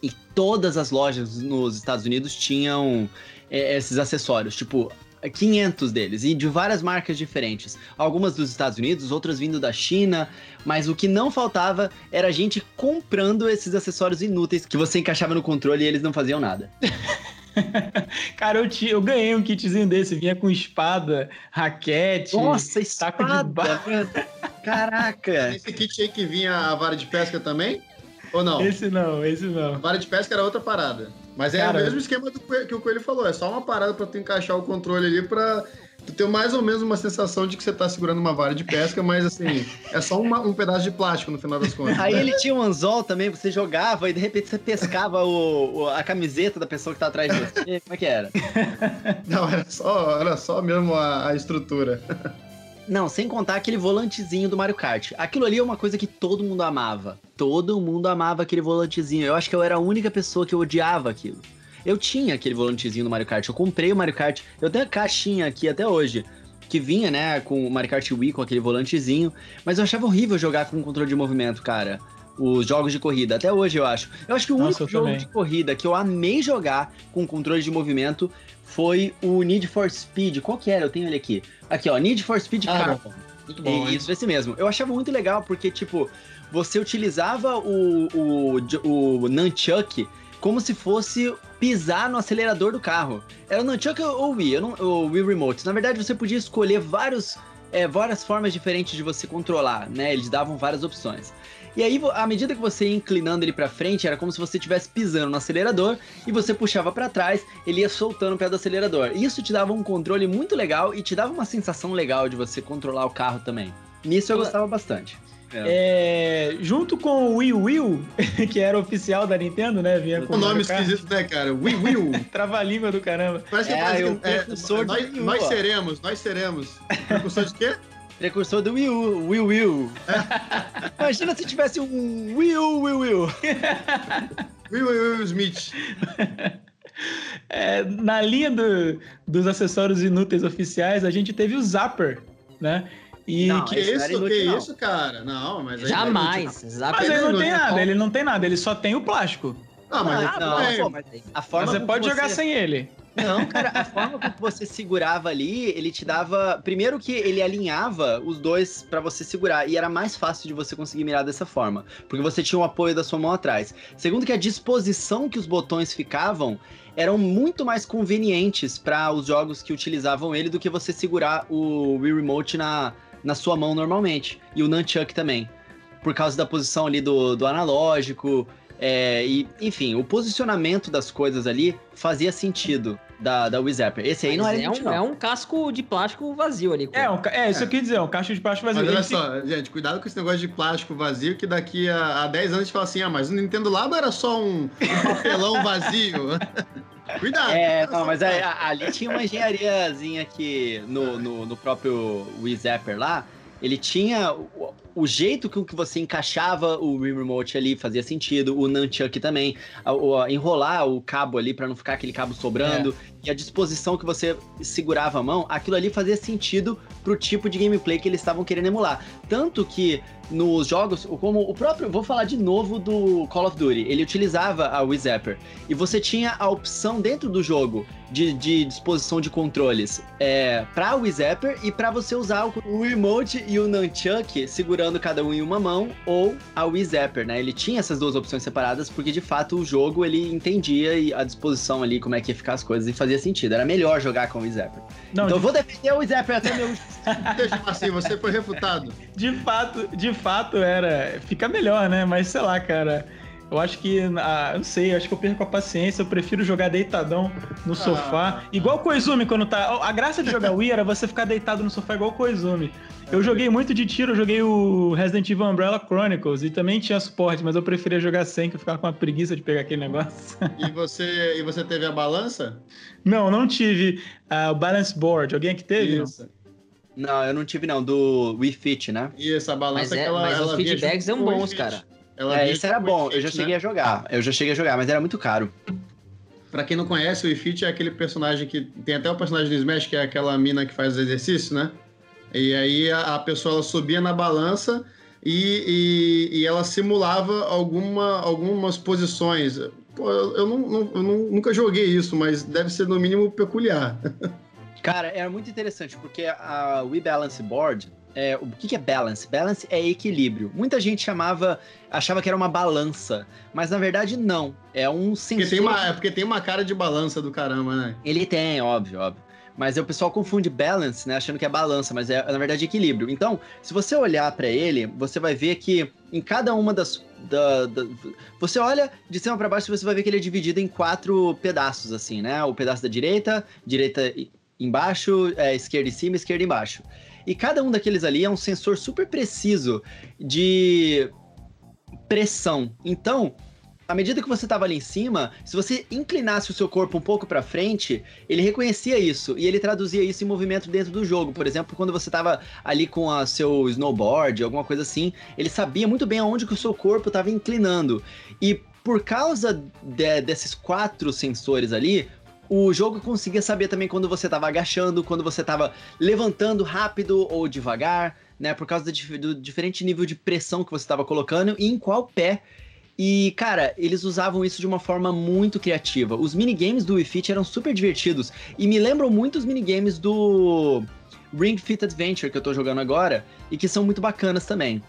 e todas as lojas nos Estados Unidos tinham é, esses acessórios, tipo 500 deles e de várias marcas diferentes. Algumas dos Estados Unidos, outras vindo da China, mas o que não faltava era gente comprando esses acessórios inúteis que você encaixava no controle e eles não faziam nada. Cara, eu, te, eu ganhei um kitzinho desse, vinha com espada, raquete, Nossa, espada, taco de barra. Caraca! Esse kit aí que vinha a vara de pesca também? Ou não? Esse não, esse não. A vara de pesca era outra parada. Mas é Cara, o mesmo esquema do que o Coelho falou, é só uma parada para tu encaixar o controle ali para tu ter mais ou menos uma sensação de que você tá segurando uma vara de pesca, mas assim, é só uma, um pedaço de plástico no final das contas. Aí ele tinha um anzol também, você jogava e de repente você pescava o, o a camiseta da pessoa que tá atrás de você. Como é que era? Não, era só, era só mesmo a, a estrutura. Não, sem contar aquele volantezinho do Mario Kart. Aquilo ali é uma coisa que todo mundo amava. Todo mundo amava aquele volantezinho. Eu acho que eu era a única pessoa que odiava aquilo. Eu tinha aquele volantezinho do Mario Kart, eu comprei o Mario Kart, eu tenho a caixinha aqui até hoje, que vinha, né, com o Mario Kart Wii, com aquele volantezinho, mas eu achava horrível jogar com controle de movimento, cara. Os jogos de corrida, até hoje eu acho. Eu acho que o Nossa, único jogo também. de corrida que eu amei jogar com controle de movimento foi o Need for Speed. Qual que era? Eu tenho ele aqui. Aqui, ó, Need for Speed ah, Carbon. Muito bom. Isso, esse mesmo. Eu achava muito legal porque, tipo, você utilizava o, o, o Nunchuck como se fosse pisar no acelerador do carro. Era o Nunchuck ou não, o Wii Remote. Na verdade, você podia escolher vários, é, várias formas diferentes de você controlar, né? Eles davam várias opções. E aí, à medida que você ia inclinando ele para frente, era como se você estivesse pisando no acelerador e você puxava para trás, ele ia soltando o pé do acelerador. Isso te dava um controle muito legal e te dava uma sensação legal de você controlar o carro também. Nisso eu gostava bastante. É. É, junto com o Wii Wheel, que era oficial da Nintendo, né? Vinha com o nome esquisito, né, cara? Wii Wheel. Trava-língua do caramba. Parece que, é, parece que é, nós, nós seremos, nós seremos. Precursor de quê? Precursor do Wii U, Wii Wii. É. Imagina se tivesse um Wii U, Wii Wii. Wii Wii Smith. É, na linha do, dos acessórios inúteis oficiais, a gente teve o Zapper, né? E não, que isso, inútil, que não. isso, cara? Não, mas jamais. É mas ele não tem nada, ele não tem nada, ele só tem o plástico. Não, mas, ah, não, é. mas a forma mas você pode jogar você... sem ele. Não, cara, a forma que você segurava ali, ele te dava. Primeiro que ele alinhava os dois para você segurar. E era mais fácil de você conseguir mirar dessa forma. Porque você tinha o apoio da sua mão atrás. Segundo que a disposição que os botões ficavam eram muito mais convenientes para os jogos que utilizavam ele do que você segurar o Wii Remote na, na sua mão normalmente. E o Nunchuck também. Por causa da posição ali do, do analógico. É, e, enfim, o posicionamento das coisas ali fazia sentido da, da Wii Zapper. Esse aí Mas não era é um, não. é um casco de plástico vazio ali. É, um, é, isso é. eu quis dizer, um casco de plástico vazio. Mas olha só, gente, cuidado com esse negócio de plástico vazio, que daqui a, a 10 anos a gente fala assim, ah, mas o Nintendo Labo era só um, um papelão vazio. Cuidado. É, não, mas aí, ali tinha uma engenhariazinha que no, no, no próprio Wii Zapper lá, ele tinha o, o jeito com que você encaixava o Wii Remote ali fazia sentido, o Nunchuck também, a, a, enrolar o cabo ali para não ficar aquele cabo sobrando, é. E a disposição que você segurava a mão, aquilo ali fazia sentido pro tipo de gameplay que eles estavam querendo emular. Tanto que nos jogos, como o próprio, vou falar de novo do Call of Duty, ele utilizava a Wii Zapper, e você tinha a opção dentro do jogo de, de disposição de controles é, para Wii Zapper e para você usar o, o Remote e o Nunchuck segurando cada um em uma mão ou a Wii Zapper, né? Ele tinha essas duas opções separadas porque de fato o jogo ele entendia a disposição ali, como é que ia ficar as coisas e fazia sentido. Era melhor jogar com o Zapper. Não, então de... eu vou defender o Zapper até meu. Deixa assim, você foi refutado. De fato, de fato era. Fica melhor, né? Mas sei lá, cara. Eu acho que, ah, não sei, acho que eu perco a paciência, eu prefiro jogar deitadão no ah. sofá. Igual o Koizumi quando tá. A graça de jogar Wii era você ficar deitado no sofá igual o Koizumi. Eu joguei muito de tiro, eu joguei o Resident Evil Umbrella Chronicles e também tinha suporte, mas eu preferia jogar sem, que eu ficava com uma preguiça de pegar aquele negócio. E você, e você teve a balança? Não, não tive. Uh, o Balance Board. Alguém aqui teve? Isso. Não, eu não tive não, do Wii Fit, né? E essa balança mas é, que ela Mas ela os feedbacks são bons, cara. Ela é, esse era bom, Fit, eu já né? cheguei a jogar. Eu já cheguei a jogar, mas era muito caro. Pra quem não conhece, o Wii Fit é aquele personagem que. Tem até o personagem do Smash, que é aquela mina que faz exercício, né? E aí a, a pessoa ela subia na balança e, e, e, ela simulava alguma, algumas posições. Pô, eu, eu, não, não, eu não, nunca joguei isso, mas deve ser no mínimo peculiar. Cara, era muito interessante, porque a Wii Balance Board, é, o que, que é balance? Balance é equilíbrio. Muita gente chamava, achava que era uma balança, mas na verdade não. É um sensor. Porque tem uma, é porque tem uma cara de balança do caramba, né? Ele tem, óbvio, óbvio. Mas o pessoal confunde balance, né, achando que é balança, mas é na verdade equilíbrio. Então, se você olhar para ele, você vai ver que em cada uma das da, da, você olha de cima para baixo, você vai ver que ele é dividido em quatro pedaços, assim, né? O pedaço da direita, direita embaixo, é, esquerda em cima, esquerda embaixo. E cada um daqueles ali é um sensor super preciso de pressão. Então, à medida que você estava ali em cima, se você inclinasse o seu corpo um pouco para frente, ele reconhecia isso e ele traduzia isso em movimento dentro do jogo. Por exemplo, quando você estava ali com o seu snowboard, alguma coisa assim, ele sabia muito bem aonde que o seu corpo estava inclinando. E por causa de, desses quatro sensores ali, o jogo conseguia saber também quando você estava agachando, quando você estava levantando rápido ou devagar, né? Por causa do, do diferente nível de pressão que você estava colocando e em qual pé. E, cara, eles usavam isso de uma forma muito criativa. Os minigames do Wii Fit eram super divertidos e me lembram muito os minigames do Ring Fit Adventure que eu tô jogando agora e que são muito bacanas também.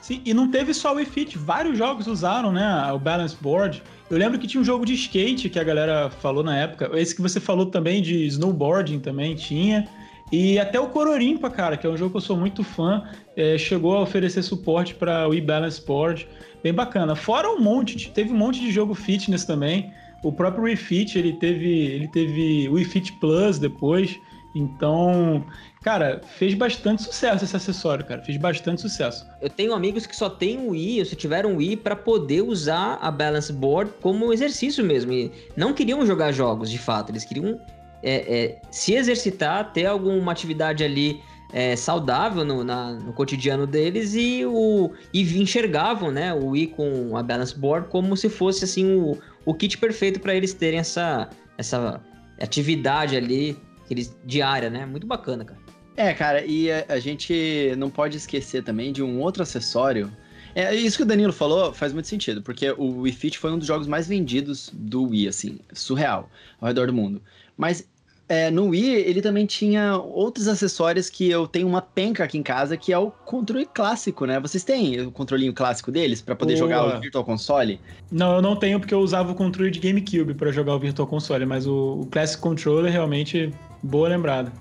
Sim, e não teve só o Wii Fit, vários jogos usaram, né, o Balance Board. Eu lembro que tinha um jogo de skate que a galera falou na época. Esse que você falou também de snowboarding também tinha. E até o Cororimpa, cara, que é um jogo que eu sou muito fã, é, chegou a oferecer suporte para o Wii Balance Board. Bem bacana. Fora um monte, teve um monte de jogo fitness também. O próprio Wii Fit, ele teve, ele teve Wii Fit Plus depois. Então, cara, fez bastante sucesso esse acessório, cara. Fez bastante sucesso. Eu tenho amigos que só têm o Wii, ou se tiveram o Wii, para poder usar a Balance Board como exercício mesmo. E não queriam jogar jogos, de fato. Eles queriam é, é, se exercitar, ter alguma atividade ali é, saudável no, na, no, cotidiano deles e, o, e enxergavam né, o Wii com a Balance Board como se fosse assim o, o kit perfeito para eles terem essa, essa atividade ali eles, diária, né? Muito bacana, cara. É, cara, e a, a gente não pode esquecer também de um outro acessório é, isso que o Danilo falou faz muito sentido, porque o Wii Fit foi um dos jogos mais vendidos do Wii, assim, surreal, ao redor do mundo. Mas é, no Wii, ele também tinha outros acessórios que eu tenho uma penca aqui em casa, que é o controle clássico, né? Vocês têm o controlinho clássico deles para poder Boa. jogar o Virtual Console? Não, eu não tenho porque eu usava o controle de GameCube para jogar o Virtual Console, mas o, o Classic Controller realmente boa lembrada.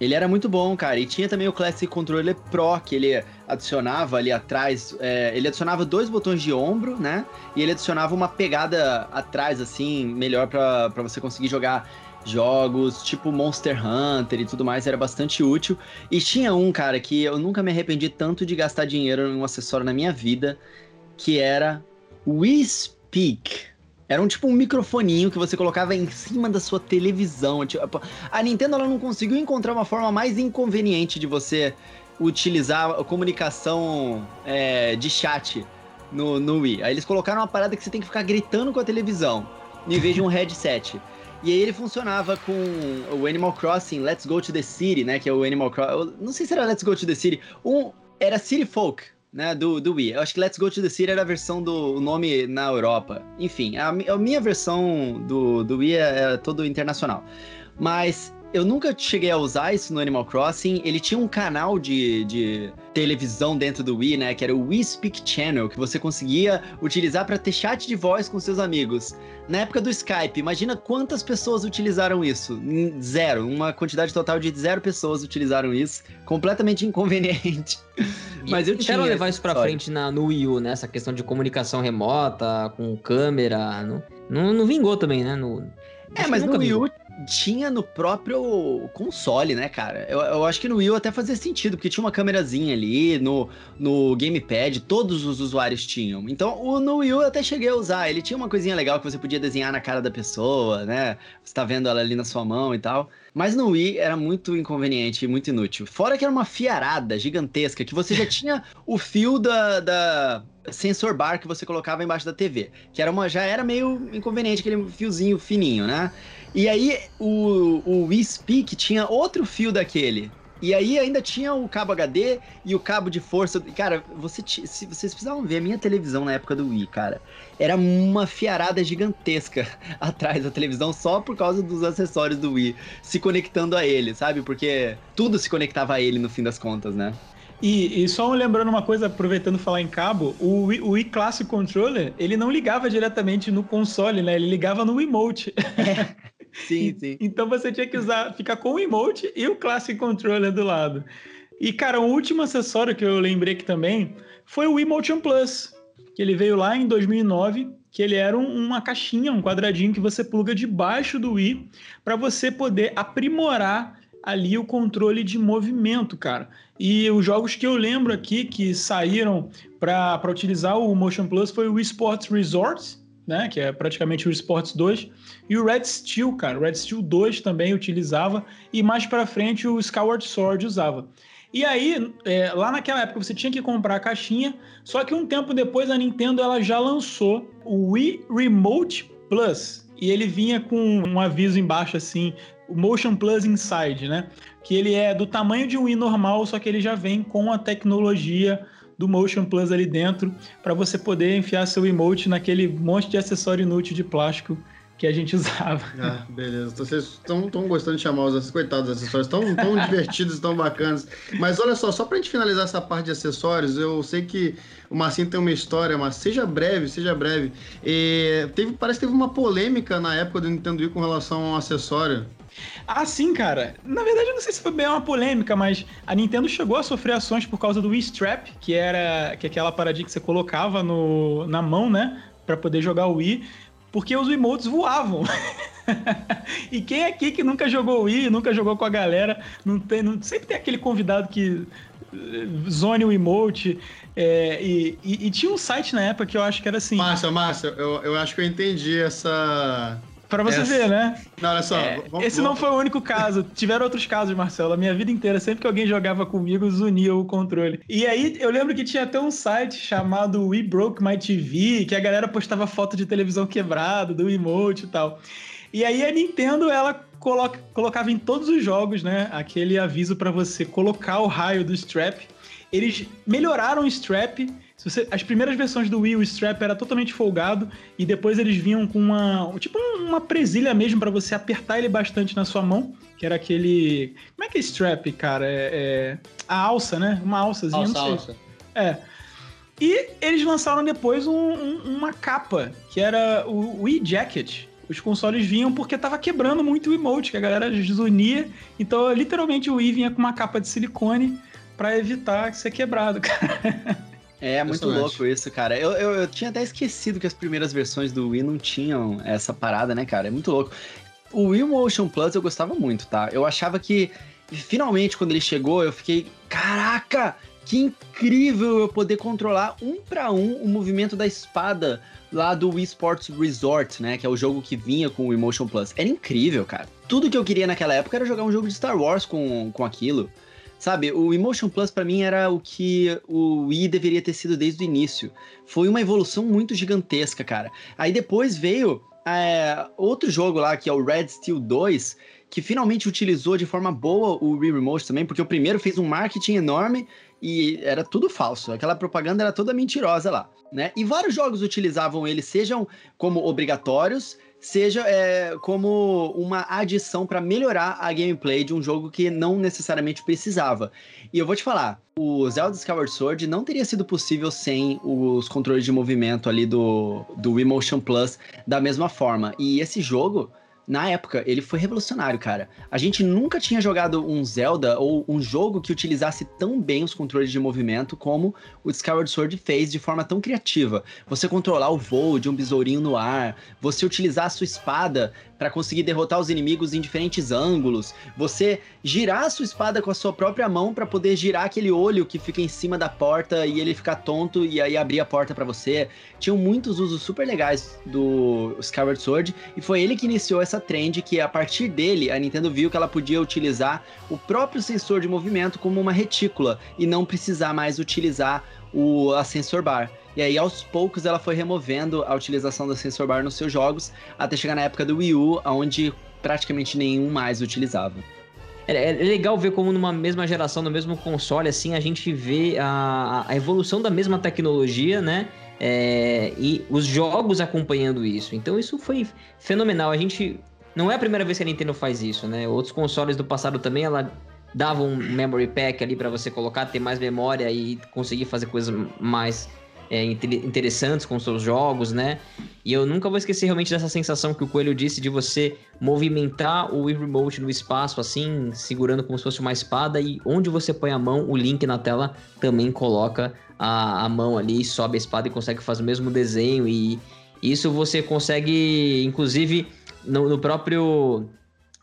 Ele era muito bom, cara. E tinha também o Classic Controller Pro, que ele adicionava ali atrás. É, ele adicionava dois botões de ombro, né? E ele adicionava uma pegada atrás, assim, melhor para você conseguir jogar jogos tipo Monster Hunter e tudo mais, era bastante útil. E tinha um, cara, que eu nunca me arrependi tanto de gastar dinheiro em um acessório na minha vida, que era Wii Speak. Era um tipo um microfoninho que você colocava em cima da sua televisão. Tipo, a Nintendo ela não conseguiu encontrar uma forma mais inconveniente de você utilizar a comunicação é, de chat no, no Wii. Aí eles colocaram uma parada que você tem que ficar gritando com a televisão, em vez de um headset. E aí ele funcionava com o Animal Crossing Let's Go to the City, né? Que é o Animal Crossing. Não sei se era Let's Go to the City. Um era City Folk, né? Do, do Wii. Eu acho que Let's Go to the City era a versão do nome na Europa. Enfim, a, a minha versão do, do Wii é, é todo internacional. Mas eu nunca cheguei a usar isso no Animal Crossing. Ele tinha um canal de, de televisão dentro do Wii, né? Que era o Wii Speak Channel, que você conseguia utilizar para ter chat de voz com seus amigos. Na época do Skype, imagina quantas pessoas utilizaram isso? Zero. Uma quantidade total de zero pessoas utilizaram isso. Completamente inconveniente. Mas eu quero levar isso pra frente na, no Wii U, né? Essa questão de comunicação remota, com câmera. Não, não, não vingou também, né? No, é, mas no Wii U tinha no próprio console, né, cara? Eu, eu, acho que no Wii até fazia sentido, porque tinha uma câmerazinha ali, no, no gamepad, todos os usuários tinham. Então, o, no Wii eu até cheguei a usar. Ele tinha uma coisinha legal que você podia desenhar na cara da pessoa, né? Você tá vendo ela ali na sua mão e tal. Mas no Wii era muito inconveniente e muito inútil. Fora que era uma fiarada gigantesca, que você já tinha o fio da, da sensor bar que você colocava embaixo da TV. Que era uma, já era meio inconveniente, aquele fiozinho fininho, né? E aí o, o Wii Speak tinha outro fio daquele. E aí ainda tinha o cabo HD e o cabo de força. Cara, você, se vocês precisavam ver a minha televisão na época do Wii, cara. Era uma fiarada gigantesca atrás da televisão só por causa dos acessórios do Wii se conectando a ele, sabe? Porque tudo se conectava a ele no fim das contas, né? E, e, só lembrando uma coisa, aproveitando falar em cabo, o Wii, o Wii Classic Controller, ele não ligava diretamente no console, né? Ele ligava no emote. É. Sim, sim. Então você tinha que usar, ficar com o emote e o Classic Controller do lado. E, cara, o último acessório que eu lembrei aqui também foi o Emotion Plus, que ele veio lá em 2009, que ele era um, uma caixinha, um quadradinho que você pluga debaixo do Wii para você poder aprimorar ali o controle de movimento, cara. E os jogos que eu lembro aqui que saíram para utilizar o Motion Plus foi o Wii Sports Resort, né, que é praticamente o Sports 2, e o Red Steel, cara, o Red Steel 2 também utilizava, e mais para frente o Skyward Sword usava. E aí, é, lá naquela época você tinha que comprar a caixinha, só que um tempo depois a Nintendo ela já lançou o Wii Remote Plus, e ele vinha com um aviso embaixo assim, o Motion Plus Inside, né? Que ele é do tamanho de um Wii normal, só que ele já vem com a tecnologia do Motion Plus ali dentro para você poder enfiar seu emote naquele monte de acessório inútil de plástico que a gente usava. Ah, beleza. Então, vocês estão gostando de chamar os coitados acessórios, tão, tão divertidos, tão bacanas. Mas olha só, só pra gente finalizar essa parte de acessórios, eu sei que o Marcinho tem uma história, mas seja breve, seja breve. E teve, parece que teve uma polêmica na época do Nintendo Wii com relação a um acessório Ah, sim, cara. Na verdade, eu não sei se foi bem uma polêmica, mas a Nintendo chegou a sofrer ações por causa do Wii Strap, que era que é aquela paradinha que você colocava no, na mão, né? Pra poder jogar o Wii, porque os emotes voavam. e quem aqui que nunca jogou Wii, nunca jogou com a galera, não tem, não, sempre tem aquele convidado que eh, zone o emote. É, e, e, e, tinha um site na época que eu acho que era assim. Márcia, Márcia, eu, eu acho que eu entendi essa, Pra você Essa... ver, né? Não, olha só. É, vamos, esse vamos... não foi o único caso. Tiveram outros casos, Marcelo. A minha vida inteira, sempre que alguém jogava comigo, zunia o controle. E aí, eu lembro que tinha até um site chamado We Broke My TV, que a galera postava foto de televisão quebrada, do emote e tal. E aí, a Nintendo, ela coloca, colocava em todos os jogos, né? Aquele aviso para você colocar o raio do strap. Eles melhoraram o strap você, as primeiras versões do Wii, o strap era totalmente folgado e depois eles vinham com uma, tipo uma presilha mesmo para você apertar ele bastante na sua mão, que era aquele, como é que é strap, cara? É, é a alça, né? Uma alçazinha, alça, não sei. Alça. É. E eles lançaram depois um, um, uma capa, que era o Wii Jacket. Os consoles vinham porque tava quebrando muito o emote, que a galera desunia. Então, literalmente, o Wii vinha com uma capa de silicone para evitar ser quebrado, cara. É, muito louco isso, cara. Eu, eu, eu, tinha até esquecido que as primeiras versões do Wii não tinham essa parada, né, cara? É muito louco. O Wii Motion Plus eu gostava muito, tá? Eu achava que, finalmente, quando ele chegou, eu fiquei, caraca, que incrível eu poder controlar um para um o movimento da espada lá do Wii Sports Resort, né? Que é o jogo que vinha com o Emotion Plus. Era incrível, cara. Tudo que eu queria naquela época era jogar um jogo de Star Wars com, com aquilo. Sabe, o Emotion Plus para mim era o que o Wii deveria ter sido desde o início. Foi uma evolução muito gigantesca, cara. Aí depois veio é, outro jogo lá, que é o Red Steel 2, que finalmente utilizou de forma boa o Wii Remote também, porque o primeiro fez um marketing enorme e era tudo falso. Aquela propaganda era toda mentirosa lá, né? E vários jogos utilizavam ele, sejam como obrigatórios, seja é, como uma adição para melhorar a gameplay de um jogo que não necessariamente precisava. E eu vou te falar, o Zelda Skyward Sword não teria sido possível sem os controles de movimento ali do, do Motion Plus da mesma forma. E esse jogo, na época, ele foi revolucionário, cara. A gente nunca tinha jogado um Zelda ou um jogo que utilizasse tão bem os controles de movimento como o Skyward Sword fez de forma tão criativa. Você controlar o voo de um besourinho no ar, você utilizar a sua espada para conseguir derrotar os inimigos em diferentes ângulos, você girar a sua espada com a sua própria mão para poder girar aquele olho que fica em cima da porta e ele ficar tonto e aí abrir a porta para você. Tinham muitos usos super legais do Skyward Sword e foi ele que iniciou essa trend que a partir dele a Nintendo viu que ela podia utilizar o próprio sensor de movimento como uma retícula e não precisar mais utilizar o a sensor bar. E aí, aos poucos, ela foi removendo a utilização da sensor bar nos seus jogos, até chegar na época do Wii U, onde praticamente nenhum mais utilizava. É, é legal ver como numa mesma geração, no mesmo console, assim, a gente vê a, a evolução da mesma tecnologia, né? É, e os jogos acompanhando isso. Então isso foi fenomenal. A gente. Não é a primeira vez que a Nintendo faz isso, né? Outros consoles do passado também, ela dava um memory pack ali para você colocar, ter mais memória e conseguir fazer coisas mais é, interessantes com seus jogos, né? E eu nunca vou esquecer realmente dessa sensação que o Coelho disse de você movimentar o Wii Remote no espaço, assim, segurando como se fosse uma espada, e onde você põe a mão, o link na tela também coloca a, a mão ali, sobe a espada e consegue fazer o mesmo desenho. E isso você consegue, inclusive, no, no próprio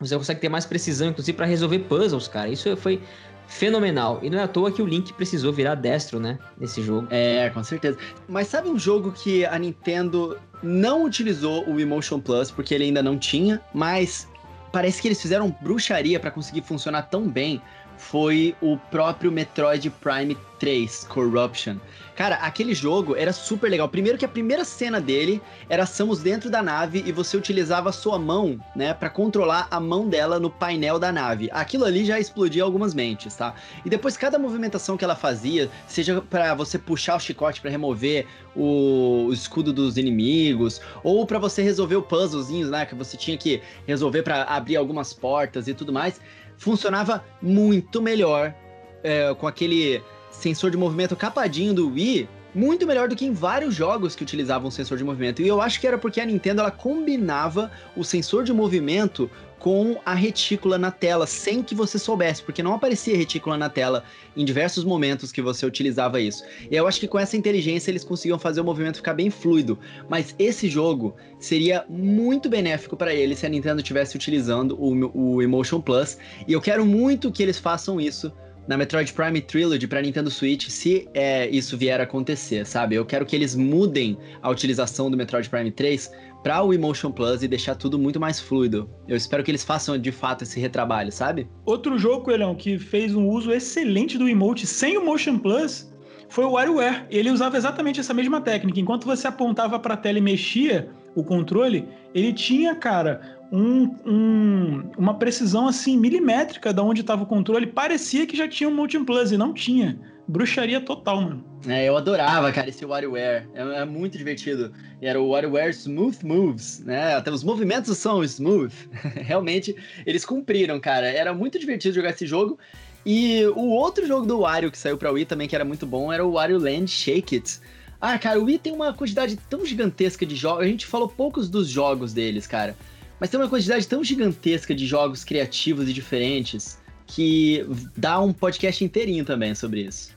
você consegue ter mais precisão, inclusive, para resolver puzzles, cara. Isso foi fenomenal. E não é à toa que o Link precisou virar destro, né? Nesse jogo. É, com certeza. Mas sabe um jogo que a Nintendo não utilizou o Emotion Plus porque ele ainda não tinha, mas parece que eles fizeram bruxaria para conseguir funcionar tão bem? Foi o próprio Metroid Prime 3 Corruption. Cara, aquele jogo era super legal. Primeiro que a primeira cena dele era Samus dentro da nave e você utilizava a sua mão, né, para controlar a mão dela no painel da nave. Aquilo ali já explodia algumas mentes, tá? E depois cada movimentação que ela fazia, seja para você puxar o chicote para remover o, escudo dos inimigos, ou para você resolver o puzzlezinho, né, que você tinha que resolver para abrir algumas portas e tudo mais, funcionava muito melhor é, com aquele sensor de movimento capadinho do Wii muito melhor do que em vários jogos que utilizavam sensor de movimento. E eu acho que era porque a Nintendo ela combinava o sensor de movimento com a retícula na tela, sem que você soubesse, porque não aparecia retícula na tela em diversos momentos que você utilizava isso. E eu acho que com essa inteligência eles conseguiam fazer o movimento ficar bem fluido. Mas esse jogo seria muito benéfico para ele se a Nintendo estivesse utilizando o, o Emotion Plus. E eu quero muito que eles façam isso na Metroid Prime Trilogy para Nintendo Switch, se é, isso vier a acontecer, sabe? Eu quero que eles mudem a utilização do Metroid Prime 3 para o Emotion Plus e deixar tudo muito mais fluido. Eu espero que eles façam de fato esse retrabalho, sabe? Outro jogo, Coelhão, que fez um uso excelente do emote sem o Motion Plus foi o WarioWare. Ele usava exatamente essa mesma técnica. Enquanto você apontava para a tela e mexia o controle, ele tinha, cara, um, um, uma precisão assim milimétrica da onde estava o controle. Parecia que já tinha um Motion Plus e não tinha. Bruxaria total, mano. É, eu adorava, cara, esse WarioWare. É, é muito divertido. E era o WarioWare Smooth Moves, né? Até os movimentos são smooth. Realmente, eles cumpriram, cara. Era muito divertido jogar esse jogo. E o outro jogo do Wario que saiu pra Wii também, que era muito bom, era o Wario Land Shake It. Ah, cara, o Wii tem uma quantidade tão gigantesca de jogos. A gente falou poucos dos jogos deles, cara. Mas tem uma quantidade tão gigantesca de jogos criativos e diferentes que dá um podcast inteirinho também sobre isso.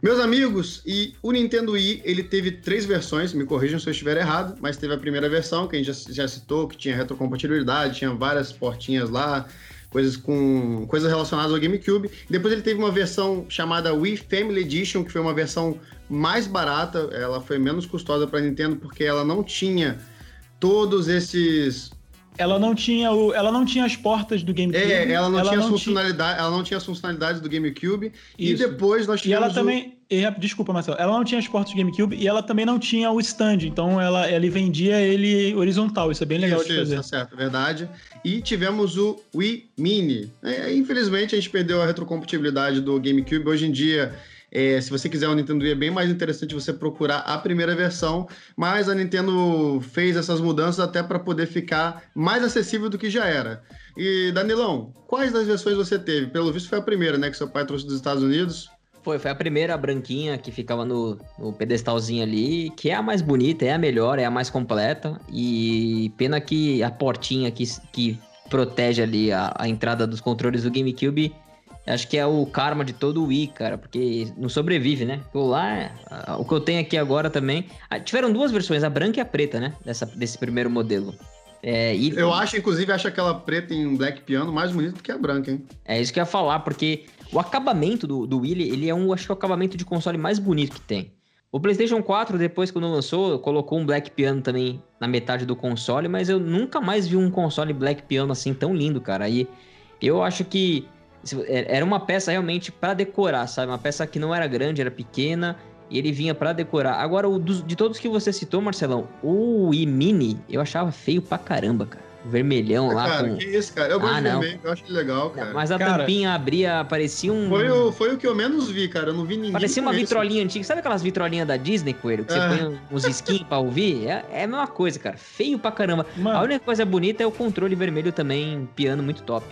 Meus amigos, e o Nintendo Wii, ele teve três versões, me corrijam se eu estiver errado, mas teve a primeira versão, que a gente já, já citou, que tinha retrocompatibilidade, tinha várias portinhas lá, coisas com coisas relacionadas ao GameCube. Depois ele teve uma versão chamada Wii Family Edition, que foi uma versão mais barata, ela foi menos custosa para Nintendo porque ela não tinha todos esses ela não tinha o, ela não tinha as portas do GameCube. É, ela não ela tinha não funcionalidade, tinha... ela não tinha as funcionalidades do GameCube. Isso. E depois nós tivemos E ela também, o... desculpa, Marcelo, ela não tinha as portas do GameCube e ela também não tinha o stand, então ela, ela vendia ele horizontal, isso é bem legal isso, de fazer. Isso, tá certo, verdade. E tivemos o Wii Mini. É, infelizmente a gente perdeu a retrocompatibilidade do GameCube. Hoje em dia é, se você quiser um Nintendo Wii, é bem mais interessante você procurar a primeira versão, mas a Nintendo fez essas mudanças até para poder ficar mais acessível do que já era. E, Danilão, quais das versões você teve? Pelo visto foi a primeira, né, que seu pai trouxe dos Estados Unidos. Foi, foi a primeira branquinha que ficava no, no, pedestalzinho ali, que é a mais bonita, é a melhor, é a mais completa. E pena que a portinha que, que protege ali a, a entrada dos controles do GameCube Acho que é o karma de todo o Wii, cara, porque não sobrevive, né? O lá, o que eu tenho aqui agora também. Ah, tiveram duas versões, a branca e a preta, né? Dessa, desse primeiro modelo. É, e... Eu acho, inclusive, acho aquela preta em black piano mais bonita do que a branca, hein? É isso que eu ia falar, porque o acabamento do, do Wii, ele é um, acho que é o acabamento de console mais bonito que tem. O PlayStation 4, depois quando lançou, colocou um Black Piano também na metade do console, mas eu nunca mais vi um console Black Piano assim tão lindo, cara. Aí eu acho que era uma peça realmente para decorar, sabe? Uma peça que não era grande, era pequena e ele vinha para decorar. Agora, o dos, de todos que você citou, Marcelão, o Wii Mini eu achava feio pra caramba, cara. Vermelhão lá cara, com... que isso, cara? Eu gosto ah, de vermelho, eu acho legal, cara. mas a cara, tampinha abria, parecia um... Foi o, foi o que eu menos vi, cara. Eu não vi ninguém Parecia uma vitrolinha antiga. Sabe aquelas vitrolinhas da Disney, Coelho? Que é. você põe uns skins pra ouvir? É, é a mesma coisa, cara. Feio pra caramba. Mano. A única coisa bonita é o controle vermelho também, piano muito top.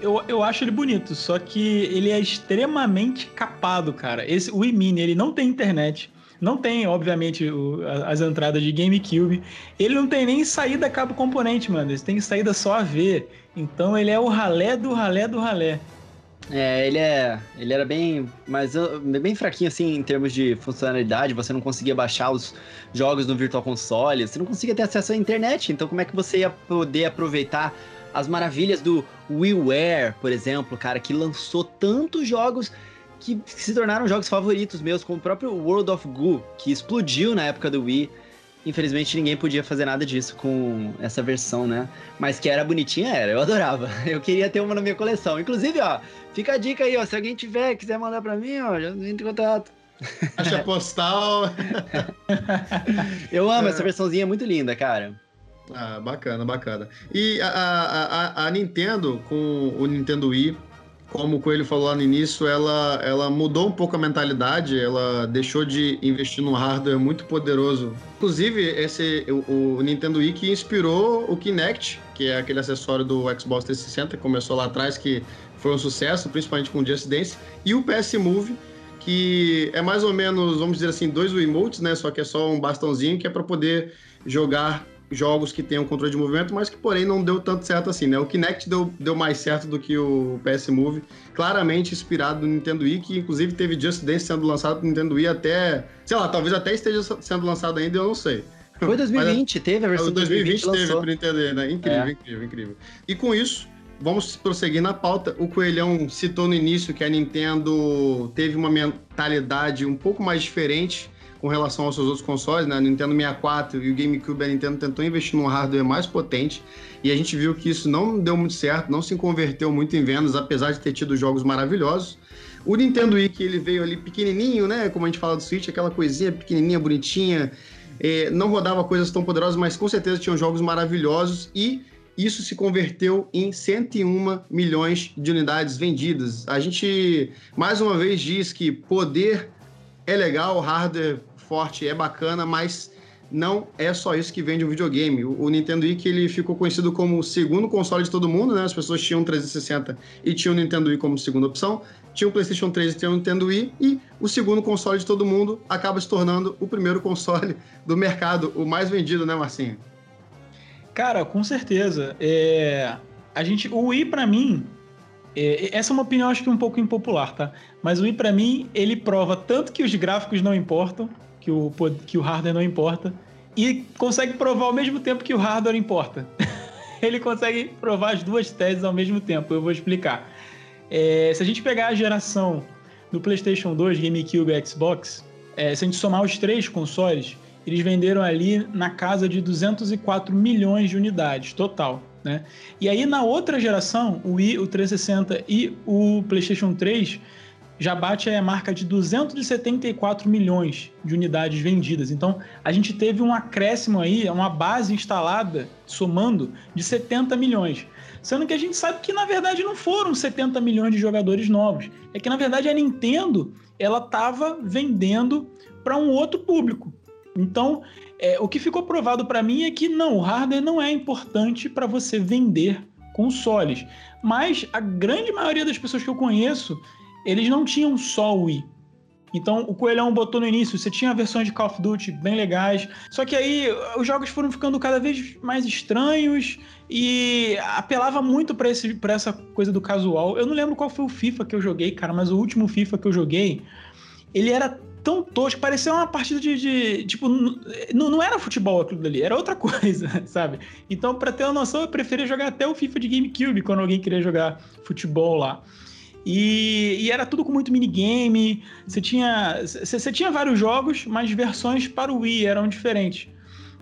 Eu, eu acho ele bonito, só que ele é extremamente capado, cara. Esse, o Mini, ele não tem internet. Não tem, obviamente, o, as entradas de GameCube. Ele não tem nem saída cabo componente, mano. Ele tem saída só a ver. Então ele é o ralé do ralé do ralé. É, ele é. Ele era bem. Mas bem fraquinho assim em termos de funcionalidade. Você não conseguia baixar os jogos no Virtual Console, você não conseguia ter acesso à internet. Então, como é que você ia poder aproveitar as maravilhas do WiiWare, por exemplo, cara, que lançou tantos jogos que se tornaram jogos favoritos meus, como o próprio World of Goo, que explodiu na época do Wii. Infelizmente ninguém podia fazer nada disso com essa versão, né? Mas que era bonitinha, era. Eu adorava. Eu queria ter uma na minha coleção. Inclusive, ó, fica a dica aí, ó. Se alguém tiver, quiser mandar pra mim, ó, já entre em contato. Caixa postal. Eu amo é. essa versãozinha, é muito linda, cara. Ah, bacana, bacana. E a, a, a, Nintendo, com o Nintendo Wii, como o Coelho falou lá no início, ela, ela mudou um pouco a mentalidade, ela deixou de investir num hardware muito poderoso. Inclusive, esse, o, o Nintendo Wii que inspirou o Kinect, que é aquele acessório do Xbox 360, que começou lá atrás, que foi um sucesso, principalmente com o Just Dance, e o PS Move, que é mais ou menos, vamos dizer assim, dois Wiimotes, né? Só que é só um bastãozinho que é para poder jogar jogos que tenham controle de movimento, mas que porém não deu tanto certo assim, né? O Kinect deu, deu mais certo do que o PS Move, claramente inspirado no Nintendo Wii, que inclusive teve Just Dance sendo lançado no Nintendo Wii até, sei lá, talvez até esteja sendo lançado ainda, eu não sei. Foi 2020, mas, teve a versão 2020, 2020 teve pro Nintendo Wii, né? Incrível, é. incrível, incrível. E com isso, vamos prosseguir na pauta. O Coelhão citou no início que a Nintendo teve uma mentalidade um pouco mais diferente com relação aos seus outros consoles, né? Nintendo 64 e o GameCube, a Nintendo tentou investir num hardware mais potente e a gente viu que isso não deu muito certo, não se converteu muito em vendas, apesar de ter tido jogos maravilhosos. O Nintendo Wii, que ele veio ali pequenininho, né? Como a gente fala do Switch, aquela coisinha pequenininha, bonitinha, é, não rodava coisas tão poderosas, mas com certeza tinham jogos maravilhosos e isso se converteu em 101 milhões de unidades vendidas. A gente mais uma vez diz que poder é legal, hardware forte é bacana, mas não é só isso que vende um videogame. O, Nintendo Wii que ele ficou conhecido como o segundo console de todo mundo, né? As pessoas tinham 360 e tinham o Nintendo Wii como segunda opção. Tinha o PlayStation 3 e tinha o Nintendo Wii e o segundo console de todo mundo acaba se tornando o primeiro console do mercado, o mais vendido, né, Marcinho? Cara, com certeza. É... A gente, o Wii para mim é, essa é uma opinião acho que um pouco impopular, tá? Mas o Wii para mim, ele prova tanto que os gráficos não importam, que o, que o hardware não importa, e consegue provar ao mesmo tempo que o hardware importa. ele consegue provar as duas teses ao mesmo tempo, eu vou explicar. É, se a gente pegar a geração do PlayStation 2, GameCube e Xbox, é, se a gente somar os três consoles, eles venderam ali na casa de 204 milhões de unidades total. Né? E aí na outra geração, o Wii, o 360 e o PlayStation 3 já bate a marca de 274 milhões de unidades vendidas. Então a gente teve um acréscimo aí, uma base instalada, somando, de 70 milhões. Sendo que a gente sabe que na verdade não foram 70 milhões de jogadores novos. É que na verdade a Nintendo ela estava vendendo para um outro público. Então é, o que ficou provado para mim é que não, o hardware não é importante para você vender consoles. Mas a grande maioria das pessoas que eu conheço, eles não tinham só o Wii. Então o Coelhão botou no início, você tinha versões de Call of Duty bem legais, só que aí os jogos foram ficando cada vez mais estranhos e apelava muito para essa coisa do casual. Eu não lembro qual foi o FIFA que eu joguei, cara, mas o último FIFA que eu joguei, ele era tão tosco, parecia uma partida de. de tipo, não, era futebol aquilo dali, era outra coisa, sabe? Então, para ter uma noção, eu preferia jogar até o FIFA de GameCube quando alguém queria jogar futebol lá. E, e, era tudo com muito minigame. Você tinha, você tinha vários jogos, mas versões para o Wii eram diferentes.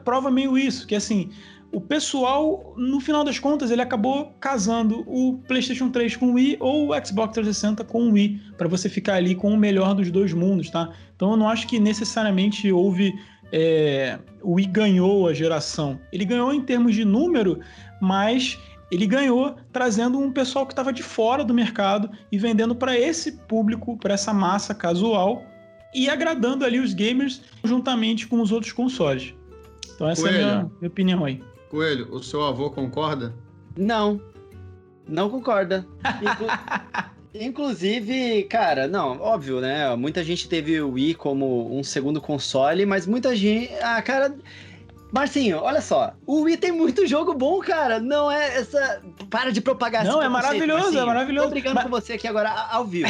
Prova meio isso, que assim, o pessoal, no final das contas, ele acabou casando o PlayStation 3 com o Wii ou o Xbox 360 com o Wii, para você ficar ali com o melhor dos dois mundos, tá? Então eu não acho que necessariamente houve. É, o Wii ganhou a geração. Ele ganhou em termos de número, mas ele ganhou trazendo um pessoal que estava de fora do mercado e vendendo para esse público, para essa massa casual e agradando ali os gamers juntamente com os outros consoles. Então essa Coelho. é a minha, minha opinião aí. Coelho, o seu avô concorda? Não. Não concorda. Inclu Inclusive, cara, não, óbvio, né? Muita gente teve o Wii como um segundo console, mas muita gente. Ah, cara. Marcinho, olha só. O Wii tem muito jogo bom, cara. Não é essa. Para de propagar Não, é maravilhoso, Marcinho. é maravilhoso. Tô brigando mas... com você aqui agora ao vivo.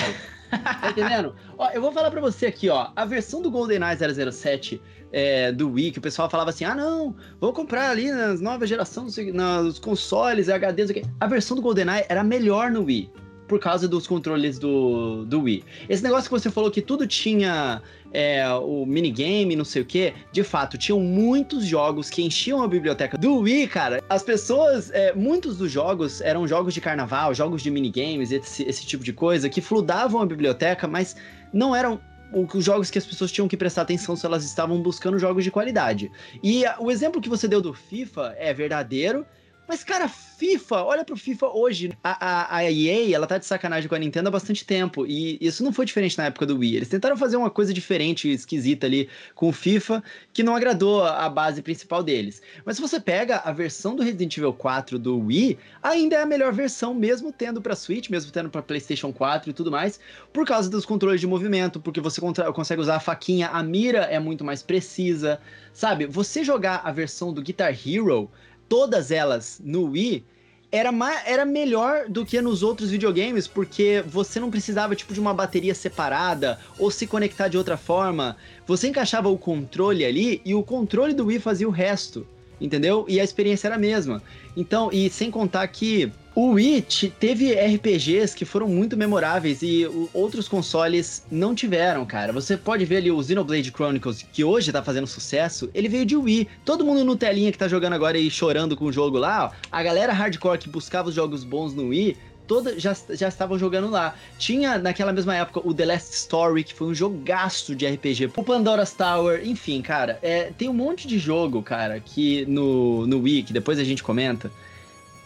tá entendendo? Ó, eu vou falar pra você aqui, ó. A versão do GoldenEye 007 é, do Wii, que o pessoal falava assim: ah, não, vou comprar ali nas novas gerações, nos consoles, HDs, a versão do GoldenEye era melhor no Wii. Por causa dos controles do, do Wii. Esse negócio que você falou que tudo tinha é, o minigame, não sei o que, de fato, tinham muitos jogos que enchiam a biblioteca do Wii, cara. As pessoas, é, muitos dos jogos eram jogos de carnaval, jogos de minigames, esse, esse tipo de coisa, que fludavam a biblioteca, mas não eram os jogos que as pessoas tinham que prestar atenção se elas estavam buscando jogos de qualidade. E o exemplo que você deu do FIFA é verdadeiro, Mas, cara, FIFA, olha pro FIFA hoje. A, a, a, EA, ela tá de sacanagem com a Nintendo há bastante tempo. E isso não foi diferente na época do Wii. Eles tentaram fazer uma coisa diferente, esquisita ali com o FIFA, que não agradou a base principal deles. Mas se você pega a versão do Resident Evil 4 do Wii, ainda é a melhor versão, mesmo tendo pra Switch, mesmo tendo pra PlayStation 4 e tudo mais, por causa dos controles de movimento, porque você consegue usar a faquinha, a mira é muito mais precisa. Sabe, você jogar a versão do Guitar Hero todas elas no Wii, era, era melhor do que nos outros videogames, porque você não precisava tipo de uma bateria separada ou se conectar de outra forma. Você encaixava o controle ali e o controle do Wii fazia o resto, entendeu? E a experiência era a mesma. Então, e sem contar que o Wii teve RPGs que foram muito memoráveis e outros consoles não tiveram, cara. Você pode ver ali o Xenoblade Chronicles, que hoje tá fazendo sucesso, ele veio de Wii. Todo mundo no telinha que tá jogando agora e chorando com o jogo lá, ó, a galera hardcore que buscava os jogos bons no Wii, toda já, já estavam jogando lá. Tinha naquela mesma época o The Last Story, que foi um jogaço de RPG, o Pandora's Tower, enfim, cara, é, tem um monte de jogo, cara, que no, no Wii, que depois a gente comenta,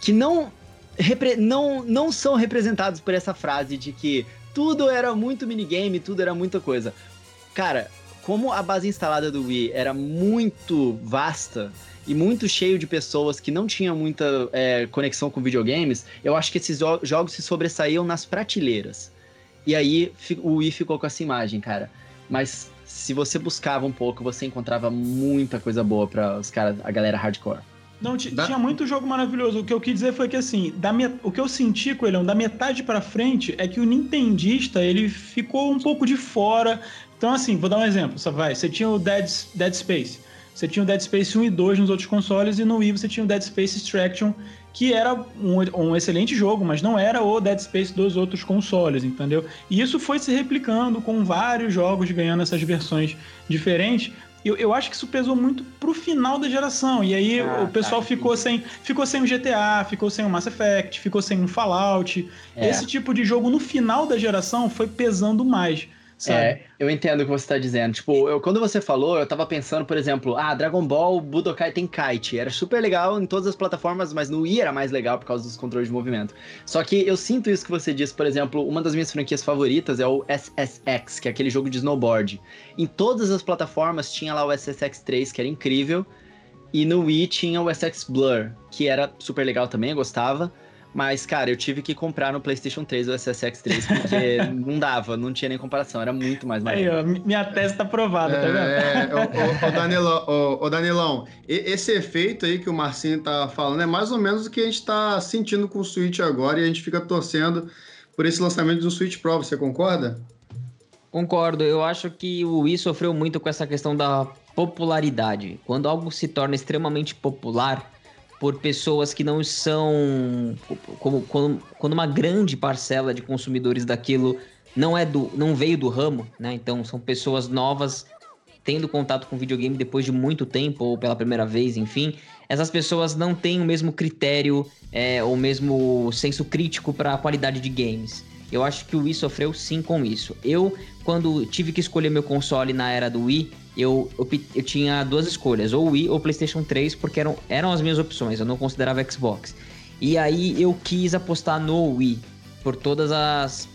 que não não, não são representados por essa frase de que tudo era muito minigame, tudo era muita coisa. Cara, como a base instalada do Wii era muito vasta e muito cheio de pessoas que não tinham muita é, conexão com videogames, eu acho que esses jogos se sobressaíam nas prateleiras. E aí o Wii ficou com essa imagem, cara. Mas se você buscava um pouco, você encontrava muita coisa boa para os caras, a galera hardcore. Não, da... tinha muito jogo maravilhoso. O que eu quis dizer foi que, assim, da met... o que eu senti, Coelhão, da metade para frente, é que o nintendista, ele ficou um pouco de fora. Então, assim, vou dar um exemplo. Só vai. Você tinha o Dead, Dead Space. Você tinha o Dead Space 1 e 2 nos outros consoles, e no Wii você tinha o Dead Space Extraction, que era um, um, excelente jogo, mas não era o Dead Space dos outros consoles, entendeu? E isso foi se replicando com vários jogos ganhando essas versões diferentes, eu, eu acho que isso pesou muito pro final da geração. E aí ah, o pessoal tá, ficou, sem, ficou sem o GTA, ficou sem o Mass Effect, ficou sem o Fallout. É. Esse tipo de jogo no final da geração foi pesando mais. Sabe? É, eu entendo o que você tá dizendo. Tipo, eu, quando você falou, eu tava pensando, por exemplo, ah, Dragon Ball Budokai kite. Era super legal em todas as plataformas, mas no Wii era mais legal por causa dos controles de movimento. Só que eu sinto isso que você disse, por exemplo, uma das minhas franquias favoritas é o SSX, que é aquele jogo de snowboard. Em todas as plataformas tinha lá o SSX 3, que era incrível. E no Wii tinha o SX Blur, que era super legal também, eu gostava. Mas, cara, eu tive que comprar no PlayStation 3 o SSX 3 porque não dava, não tinha nem comparação, era muito mais barato. Aí, ó, minha tese tá aprovada, é, tá vendo? É, o, Danilão, o, o Danilão, esse efeito aí que o Marcinho tá falando é mais ou menos o que a gente tá sentindo com o Switch agora e a gente fica torcendo por esse lançamento do Switch Pro, você concorda? Concordo, eu acho que o Wii sofreu muito com essa questão da popularidade. Quando algo se torna extremamente popular, por pessoas que não são como quando, quando uma grande parcela de consumidores daquilo não é do não veio do ramo, né? Então são pessoas novas tendo contato com videogame depois de muito tempo ou pela primeira vez, enfim, essas pessoas não têm o mesmo critério é, ou mesmo senso crítico para a qualidade de games. Eu acho que o Wii sofreu sim com isso. Eu, quando tive que escolher meu console na era do Wii, eu, eu, eu, tinha duas escolhas, ou Wii ou PlayStation 3, porque eram, eram as minhas opções, eu não considerava Xbox. E aí eu quis apostar no Wii, por todas as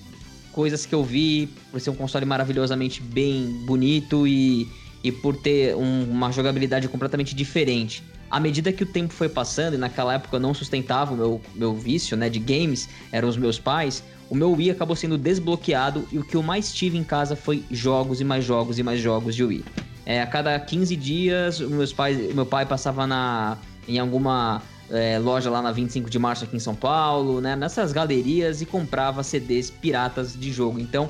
coisas que eu vi, por ser um console maravilhosamente bem bonito e, e por ter um, uma jogabilidade completamente diferente. À medida que o tempo foi passando, e naquela época eu não sustentava o meu, meu vício né, de games, eram os meus pais, o meu Wii acabou sendo desbloqueado e o que eu mais tive em casa foi jogos e mais jogos e mais jogos de Wii. É, a cada 15 dias, meus pais, meu pai passava na, em alguma é, loja lá na 25 de março aqui em São Paulo, né, nessas galerias e comprava CDs piratas de jogo. Então,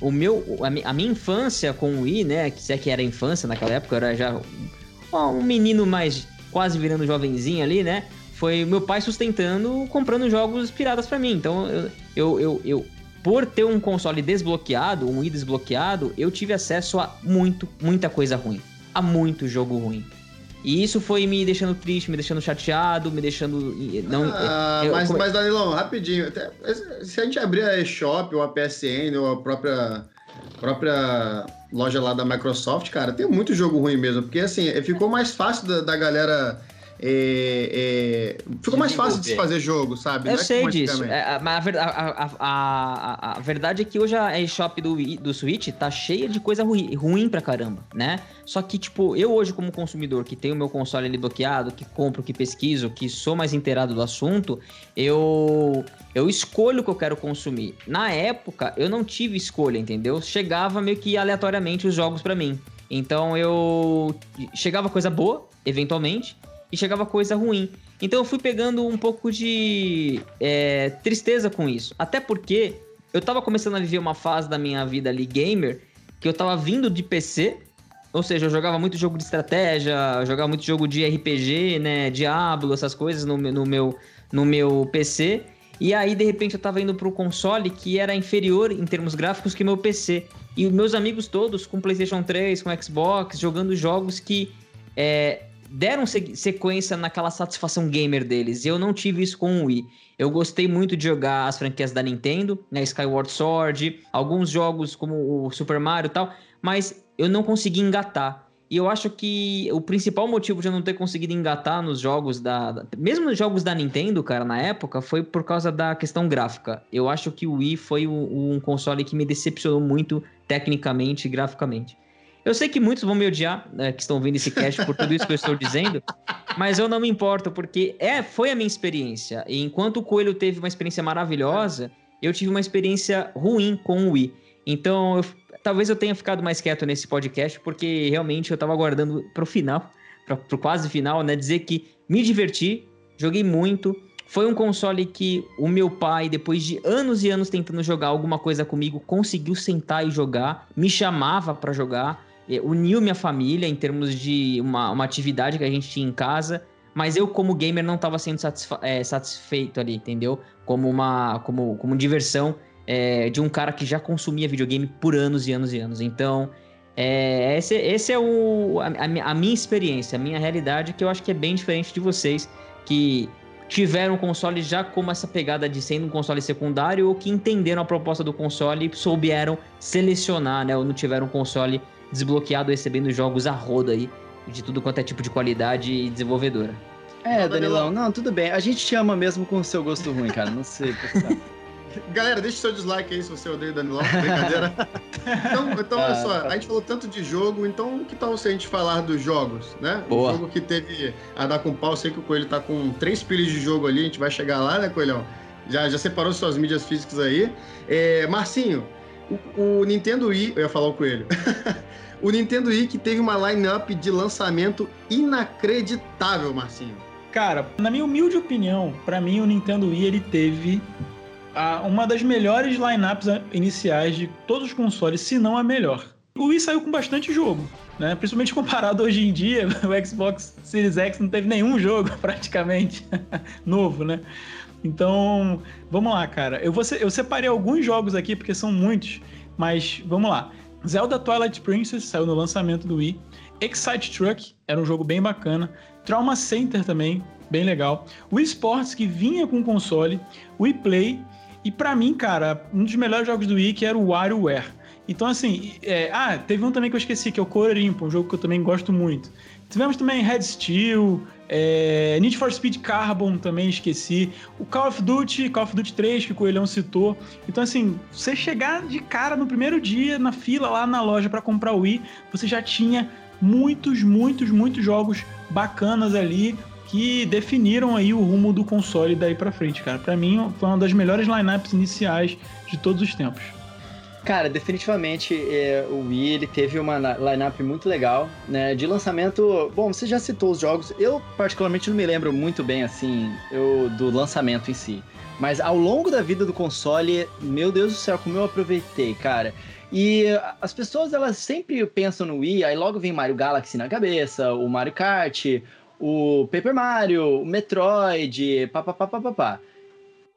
o meu, a, minha infância com o Wii, né, que se é que era infância naquela época, era já um, um menino mais quase virando jovenzinho ali, né? Foi meu pai sustentando, comprando jogos piratas para mim. Então, eu, eu, eu, eu por ter um console desbloqueado, um i desbloqueado, eu tive acesso a muito, muita coisa ruim. A muito jogo ruim. E isso foi me deixando triste, me deixando chateado, me deixando. Não, ah, eu, mas, mas, Danilão, rapidinho. Até, se a gente abrir a eShop ou a PSN ou a própria, própria loja lá da Microsoft, cara, tem muito jogo ruim mesmo. Porque assim, ficou mais fácil da, da galera é, é, ficou mais fácil de se fazer jogo, sabe? Eu é sei disso. É, mas a, a, a, a, verdade é que hoje a eShop do, do Switch tá cheia de coisa ruim, ruim pra caramba, né? Só que, tipo, eu hoje, como consumidor que tenho o meu console ali bloqueado, que compro, que pesquiso, que sou mais inteirado do assunto, eu, eu escolho o que eu quero consumir. Na época, eu não tive escolha, entendeu? Chegava meio que aleatoriamente os jogos para mim. Então eu. Chegava coisa boa, eventualmente, e chegava coisa ruim. Então eu fui pegando um pouco de é, tristeza com isso. Até porque eu tava começando a viver uma fase da minha vida ali gamer que eu tava vindo de PC. Ou seja, eu jogava muito jogo de estratégia, jogava muito jogo de RPG, né? Diablo, essas coisas no, no, meu, no meu PC. E aí, de repente, eu tava indo pro console que era inferior em termos gráficos que meu PC. E meus amigos todos com PlayStation 3, com Xbox, jogando jogos que é, deram sequência naquela satisfação gamer deles. E eu não tive isso com o Wii. Eu gostei muito de jogar as franquias da Nintendo, né? Skyward Sword, alguns jogos como o Super Mario e tal, mas eu não consegui engatar. E eu acho que o principal motivo de eu não ter conseguido engatar nos jogos da. Mesmo nos jogos da Nintendo, cara, na época, foi por causa da questão gráfica. Eu acho que o Wii foi um console que me decepcionou muito tecnicamente e graficamente. Eu sei que muitos vão me odiar, né, que estão vendo esse cast por tudo isso que eu estou dizendo, mas eu não me importo, porque é, foi a minha experiência. E enquanto o Coelho teve uma experiência maravilhosa, eu tive uma experiência ruim com o Wii. Então, eu, talvez eu tenha ficado mais quieto nesse podcast, porque realmente eu estava aguardando para o final, para o quase final, né? Dizer que me diverti, joguei muito, foi um console que o meu pai, depois de anos e anos tentando jogar alguma coisa comigo, conseguiu sentar e jogar, me chamava para jogar, uniu minha família em termos de uma, uma atividade que a gente tinha em casa, mas eu, como gamer, não estava sendo é, satisfeito ali, entendeu? Como uma como, como diversão é, de um cara que já consumia videogame por anos e anos e anos. Então, é, esse, esse é o, a, a minha experiência, a minha realidade, que eu acho que é bem diferente de vocês, que tiveram o console já como essa pegada de sendo um console secundário ou que entenderam a proposta do console e souberam selecionar, né? Ou não tiveram um console desbloqueado recebendo jogos a roda aí, de tudo quanto é tipo de qualidade e desenvolvedora. É, Danilão, não, tudo bem. A gente te ama mesmo com o seu gosto ruim, cara. Não sei. Galera, deixa o seu dislike aí se você odeia o Danilão, brincadeira. então, então olha só, a gente falou tanto de jogo, então que tal se a gente falar dos jogos, né? Boa. O jogo que teve a dar com pau, sei que o Coelho tá com três pilhas de jogo ali, a gente vai chegar lá, né, Coelhão? Já, já separou suas mídias físicas aí. É, Marcinho, o, o, Nintendo Wii, eu ia falar o Coelho. o Nintendo Wii que teve uma line-up de lançamento inacreditável, Marcinho. Cara, na minha humilde opinião, para mim o Nintendo Wii ele teve a, uma das melhores lineups iniciais de todos os consoles, se não a melhor. O Wii saiu com bastante jogo, né? Principalmente comparado hoje em dia, o Xbox Series X não teve nenhum jogo praticamente novo, né? Então, vamos lá, cara. Eu, vou, eu separei alguns jogos aqui porque são muitos, mas vamos lá. Zelda Twilight Princess saiu no lançamento do Wii. Excite Truck era um jogo bem bacana. Trauma Center também, bem legal. Wii Sports que vinha com console. Wii Play e para mim, cara, um dos melhores jogos do Wii que era o WarioWare. Então, assim, é... ah, teve um também que eu esqueci, que é o Cororimpo, um jogo que eu também gosto muito. Tivemos também Red Steel, é... Need for Speed Carbon também esqueci. O Call of Duty, Call of Duty 3, que o Coelhão citou. Então, assim, você chegar de cara no primeiro dia, na fila lá na loja para comprar o Wii, você já tinha muitos, muitos, muitos jogos bacanas ali, que definiram aí o rumo do console daí para frente, cara. Para mim foi uma das melhores lineups iniciais de todos os tempos. Cara, definitivamente é, o Wii ele teve uma lineup muito legal, né? De lançamento, bom, você já citou os jogos. Eu particularmente não me lembro muito bem assim, eu do lançamento em si. Mas ao longo da vida do console, meu Deus do céu, como eu aproveitei, cara. E as pessoas elas sempre pensam no Wii, aí logo vem Mario Galaxy na cabeça, o Mario Kart, o Paper Mario, o Metroid, papapá.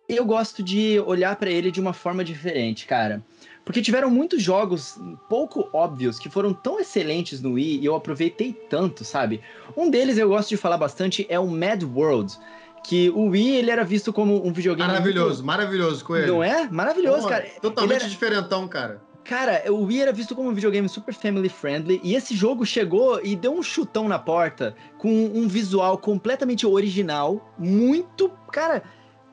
Eu gosto de olhar para ele de uma forma diferente, cara. Porque tiveram muitos jogos pouco óbvios que foram tão excelentes no Wii e eu aproveitei tanto, sabe? Um deles eu gosto de falar bastante é o Mad World, que o Wii ele era visto como um videogame maravilhoso, muito... maravilhoso com ele. Não é? Maravilhoso, cara. Totalmente era... diferentão, cara. Cara, o Wii era visto como um videogame super family friendly e esse jogo chegou e deu um chutão na porta com um visual completamente original, muito, cara,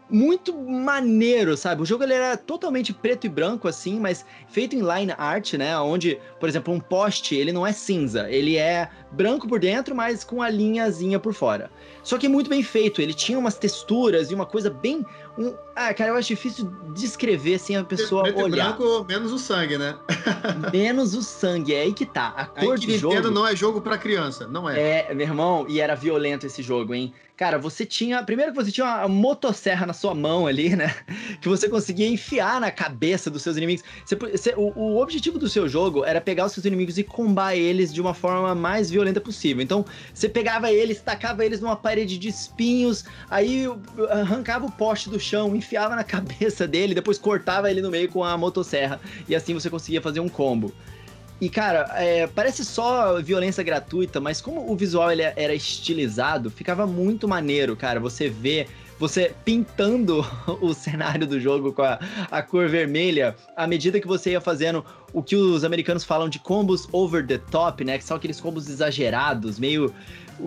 muito maneiro, sabe? O jogo ele era totalmente preto e branco assim, mas feito em line art, né? Onde, por exemplo, um poste, ele não é cinza, ele é branco por dentro, mas com a linhazinha por fora. Só que muito bem feito, ele tinha umas texturas e uma coisa bem um... Ah, cara, eu acho difícil descrever sem assim, a pessoa preto olhar. Branco, menos o sangue, né? menos o sangue, é aí que tá. A cor aí que Nintendo jogo não é jogo para criança, não é. É, meu irmão, e era violento esse jogo, hein? Cara, você tinha. Primeiro que você tinha uma motosserra na sua mão ali, né? Que você conseguia enfiar na cabeça dos seus inimigos. Você, você, o, o, objetivo do seu jogo era pegar os seus inimigos e combar eles de uma forma mais violenta possível. Então, você pegava eles, tacava eles numa parede de espinhos, aí arrancava o poste do chão, enfiava na cabeça dele, depois cortava ele no meio com a motosserra. E assim você conseguia fazer um combo. E, cara, é, parece só violência gratuita, mas como o visual ele era estilizado, ficava muito maneiro, cara. Você vê você pintando o cenário do jogo com a, a cor vermelha à medida que você ia fazendo o que os americanos falam de combos over the top, né? Que são aqueles combos exagerados, meio.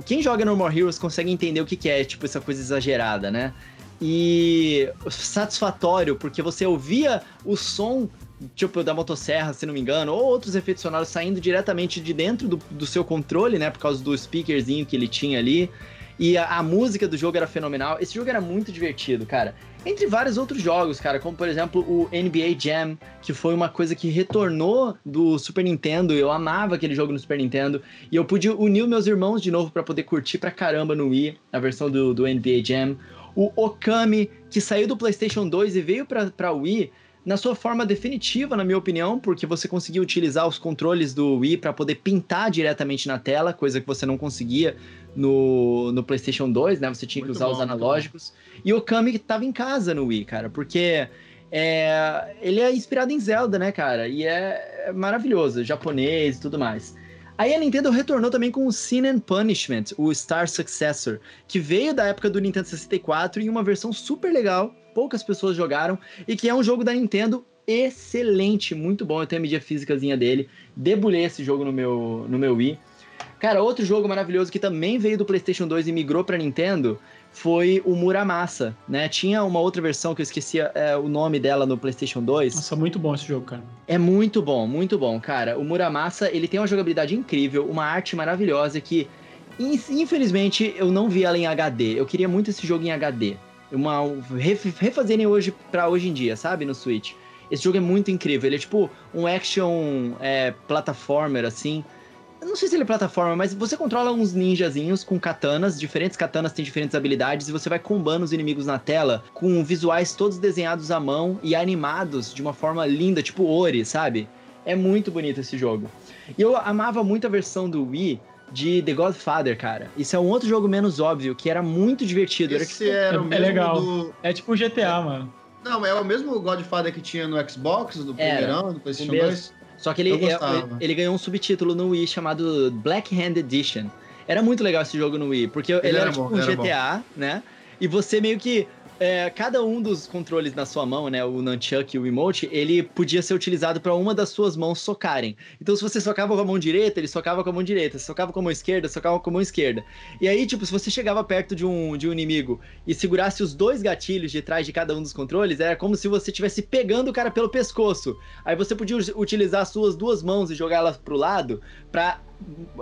Quem joga No More Heroes consegue entender o que, que é, tipo, essa coisa exagerada, né? E satisfatório, porque você ouvia o som tipo da motosserra, se não me engano, ou outros efeitos sonoros saindo diretamente de dentro do, do seu controle, né? Por causa do speakerzinho que ele tinha ali. E a, a, música do jogo era fenomenal. Esse jogo era muito divertido, cara. Entre vários outros jogos, cara, como por exemplo o NBA Jam, que foi uma coisa que retornou do Super Nintendo. Eu amava aquele jogo no Super Nintendo. E eu pude unir meus irmãos de novo para poder curtir pra caramba no Wii, a versão do, do NBA Jam. O Okami, que saiu do PlayStation 2 e veio pra Wii na sua forma definitiva, na minha opinião, porque você conseguia utilizar os controles do Wii para poder pintar diretamente na tela, coisa que você não conseguia no, no PlayStation 2, né? Você tinha muito que usar bom, os analógicos. E o Kami estava em casa no Wii, cara, porque é, ele é inspirado em Zelda, né, cara? E é maravilhoso, japonês e tudo mais. Aí a Nintendo retornou também com o Sin and Punishment, o Star Successor, que veio da época do Nintendo 64 em uma versão super legal, poucas pessoas jogaram, e que é um jogo da Nintendo excelente, muito bom. Eu tenho a mídia físicazinha dele, debulhei esse jogo no meu, no meu Wii. Cara, outro jogo maravilhoso que também veio do PlayStation 2 e migrou para Nintendo foi o Muramasa, né? Tinha uma outra versão que eu esquecia é, o nome dela no PlayStation 2. Nossa, muito bom esse jogo, cara. É muito bom, muito bom, cara. O Muramasa, ele tem uma jogabilidade incrível, uma arte maravilhosa que infelizmente eu não vi ela em HD. Eu queria muito esse jogo em HD. Uma refazerem hoje para hoje em dia, sabe, no Switch. Esse jogo é muito incrível. Ele é tipo um action é, plataformer assim eu não sei se ele é plataforma, mas você controla uns ninjazinhos com katanas, diferentes katanas têm diferentes habilidades, e você vai combando os inimigos na tela com visuais todos desenhados à mão e animados de uma forma linda, tipo Ori, sabe? É muito bonito esse jogo. E eu amava muito a versão do Wii de The Godfather, cara. Isso é um outro jogo menos óbvio, que era muito divertido. Esse era, tipo... era o é, mesmo é legal. Do... É tipo GTA, mano. Não, é o mesmo Godfather que tinha no Xbox, do primeirão, do PlayStation 2. Só que ele, é, ele ganhou um subtítulo no Wii chamado Black Hand Edition. Era muito legal esse jogo no Wii, porque ele, ele era, era, tipo bom, um GTA, bom. né? E você meio que é, cada um dos controles na sua mão, né, o nunchuck e o emote, ele podia ser utilizado para uma das suas mãos socarem. Então, se você socava com a mão direita, ele socava com a mão direita. Se socava com a mão esquerda, socava com a mão esquerda. E aí, tipo, se você chegava perto de um, de um inimigo e segurasse os dois gatilhos de trás de cada um dos controles, era como se você estivesse pegando o cara pelo pescoço. Aí você podia utilizar as suas duas mãos e jogá-las pro lado para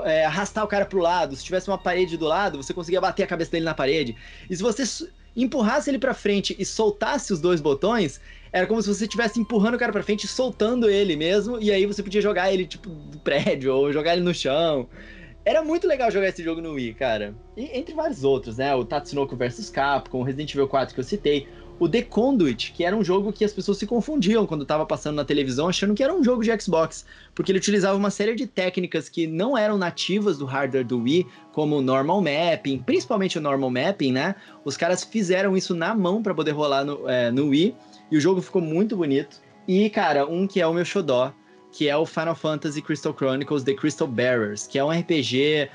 é, arrastar o cara pro lado. Se tivesse uma parede do lado, você conseguia bater a cabeça dele na parede. E se você empurrasse ele para frente e soltasse os dois botões, era como se você estivesse empurrando o cara para frente e soltando ele mesmo, e aí você podia jogar ele tipo do prédio ou jogar ele no chão. Era muito legal jogar esse jogo no Wii, cara. E entre vários outros, né? O Tatsunoko vs Capcom, o Resident Evil 4 que eu citei, o The Conduit, que era um jogo que as pessoas se confundiam quando estava passando na televisão, achando que era um jogo de Xbox, porque ele utilizava uma série de técnicas que não eram nativas do hardware do Wii, como o normal mapping, principalmente o normal mapping, né? Os caras fizeram isso na mão para poder rolar no, é, no Wii, e o jogo ficou muito bonito. E, cara, um que é o meu xodó, que é o Final Fantasy Crystal Chronicles The Crystal Bearers, que é um RPG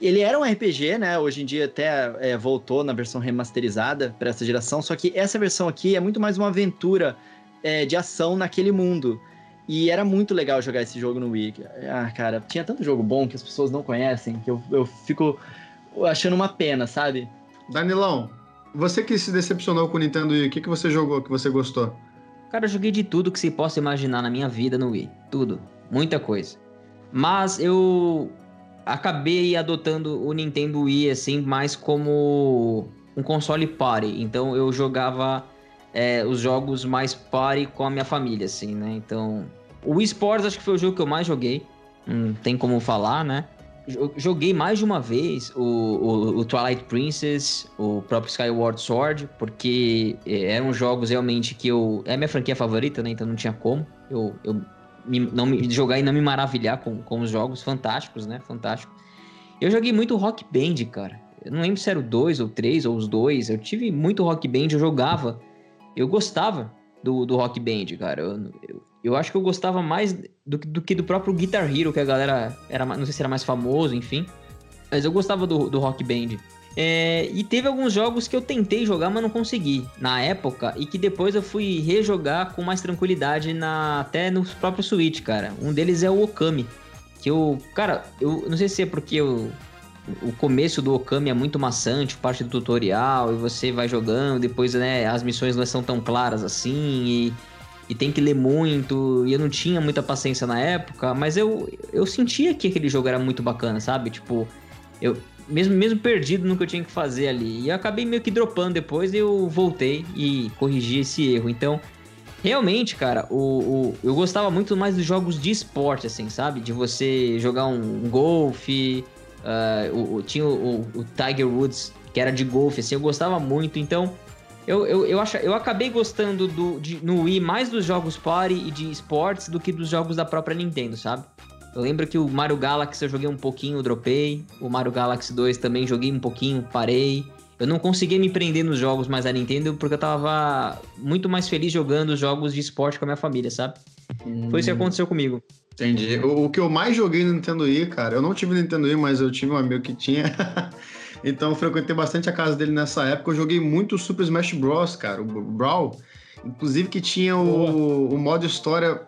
ele era um RPG, né? Hoje em dia até é, voltou na versão remasterizada para essa geração, só que essa versão aqui é muito mais uma aventura é, de ação naquele mundo. E era muito legal jogar esse jogo no Wii. Ah, cara, tinha tanto jogo bom que as pessoas não conhecem, que eu, eu fico achando uma pena, sabe? Danilão, você que se decepcionou com o Nintendo Wii, o que, que você jogou que você gostou? Cara, eu joguei de tudo que se possa imaginar na minha vida no Wii. Tudo. Muita coisa. Mas eu acabei adotando o Nintendo Wii, assim, mais como um console party. Então eu jogava é, os jogos mais party com a minha família, assim, né? Então, o Wii Sports acho que foi o jogo que eu mais joguei. Não tem como falar, né? Joguei mais de uma vez o, o, o Twilight Princess, o próprio Skyward Sword, porque é, eram jogos realmente que eu. É minha franquia favorita, né? Então não tinha como. Eu, eu me, não me, jogar e não me maravilhar com, com os jogos fantásticos, né? Fantástico. Eu joguei muito Rock Band, cara. Eu não lembro se era o 2 ou 3 ou os dois. Eu tive muito Rock Band, eu jogava. Eu gostava do, do Rock Band, cara. Eu, eu, eu acho que eu gostava mais do, do, que do próprio Guitar Hero, que a galera era. Não sei se era mais famoso, enfim. Mas eu gostava do, do Rock Band. É, e teve alguns jogos que eu tentei jogar, mas não consegui na época, e que depois eu fui rejogar com mais tranquilidade na, até no próprio Switch, cara. Um deles é o Okami. Que eu, cara, eu não sei se é porque eu, o começo do Okami é muito maçante, parte do tutorial, e você vai jogando, depois né, as missões não são tão claras assim, e, e tem que ler muito, e eu não tinha muita paciência na época, mas eu, eu sentia que aquele jogo era muito bacana, sabe? Tipo, eu, mesmo, mesmo perdido no que eu tinha que fazer ali. E eu acabei meio que dropando depois e eu voltei e corrigi esse erro. Então, realmente, cara, o, o, eu gostava muito mais dos jogos de esporte, assim, sabe? De você jogar um, um golfe. Uh, o, tinha o, o, Tiger Woods, que era de golfe, assim, eu gostava muito. Então, eu, eu, eu, acho, eu acabei gostando do, de, no Wii mais dos jogos party e de esportes do que dos jogos da própria Nintendo, sabe? Eu lembro que o Mario Galaxy eu joguei um pouquinho, dropei. O Mario Galaxy 2 também joguei um pouquinho, parei. Eu não conseguia me prender nos jogos mais da Nintendo porque eu tava muito mais feliz jogando jogos de esporte com a minha família, sabe? Hum. Foi isso que hum. aconteceu comigo. Entendi. O, o, que eu mais joguei no Nintendo Wii, cara, eu não tive Nintendo Wii, mas eu tive um amigo que tinha. então eu frequentei bastante a casa dele nessa época. Eu joguei muito Super Smash Bros, cara, o Brawl. Inclusive que tinha o, o modo história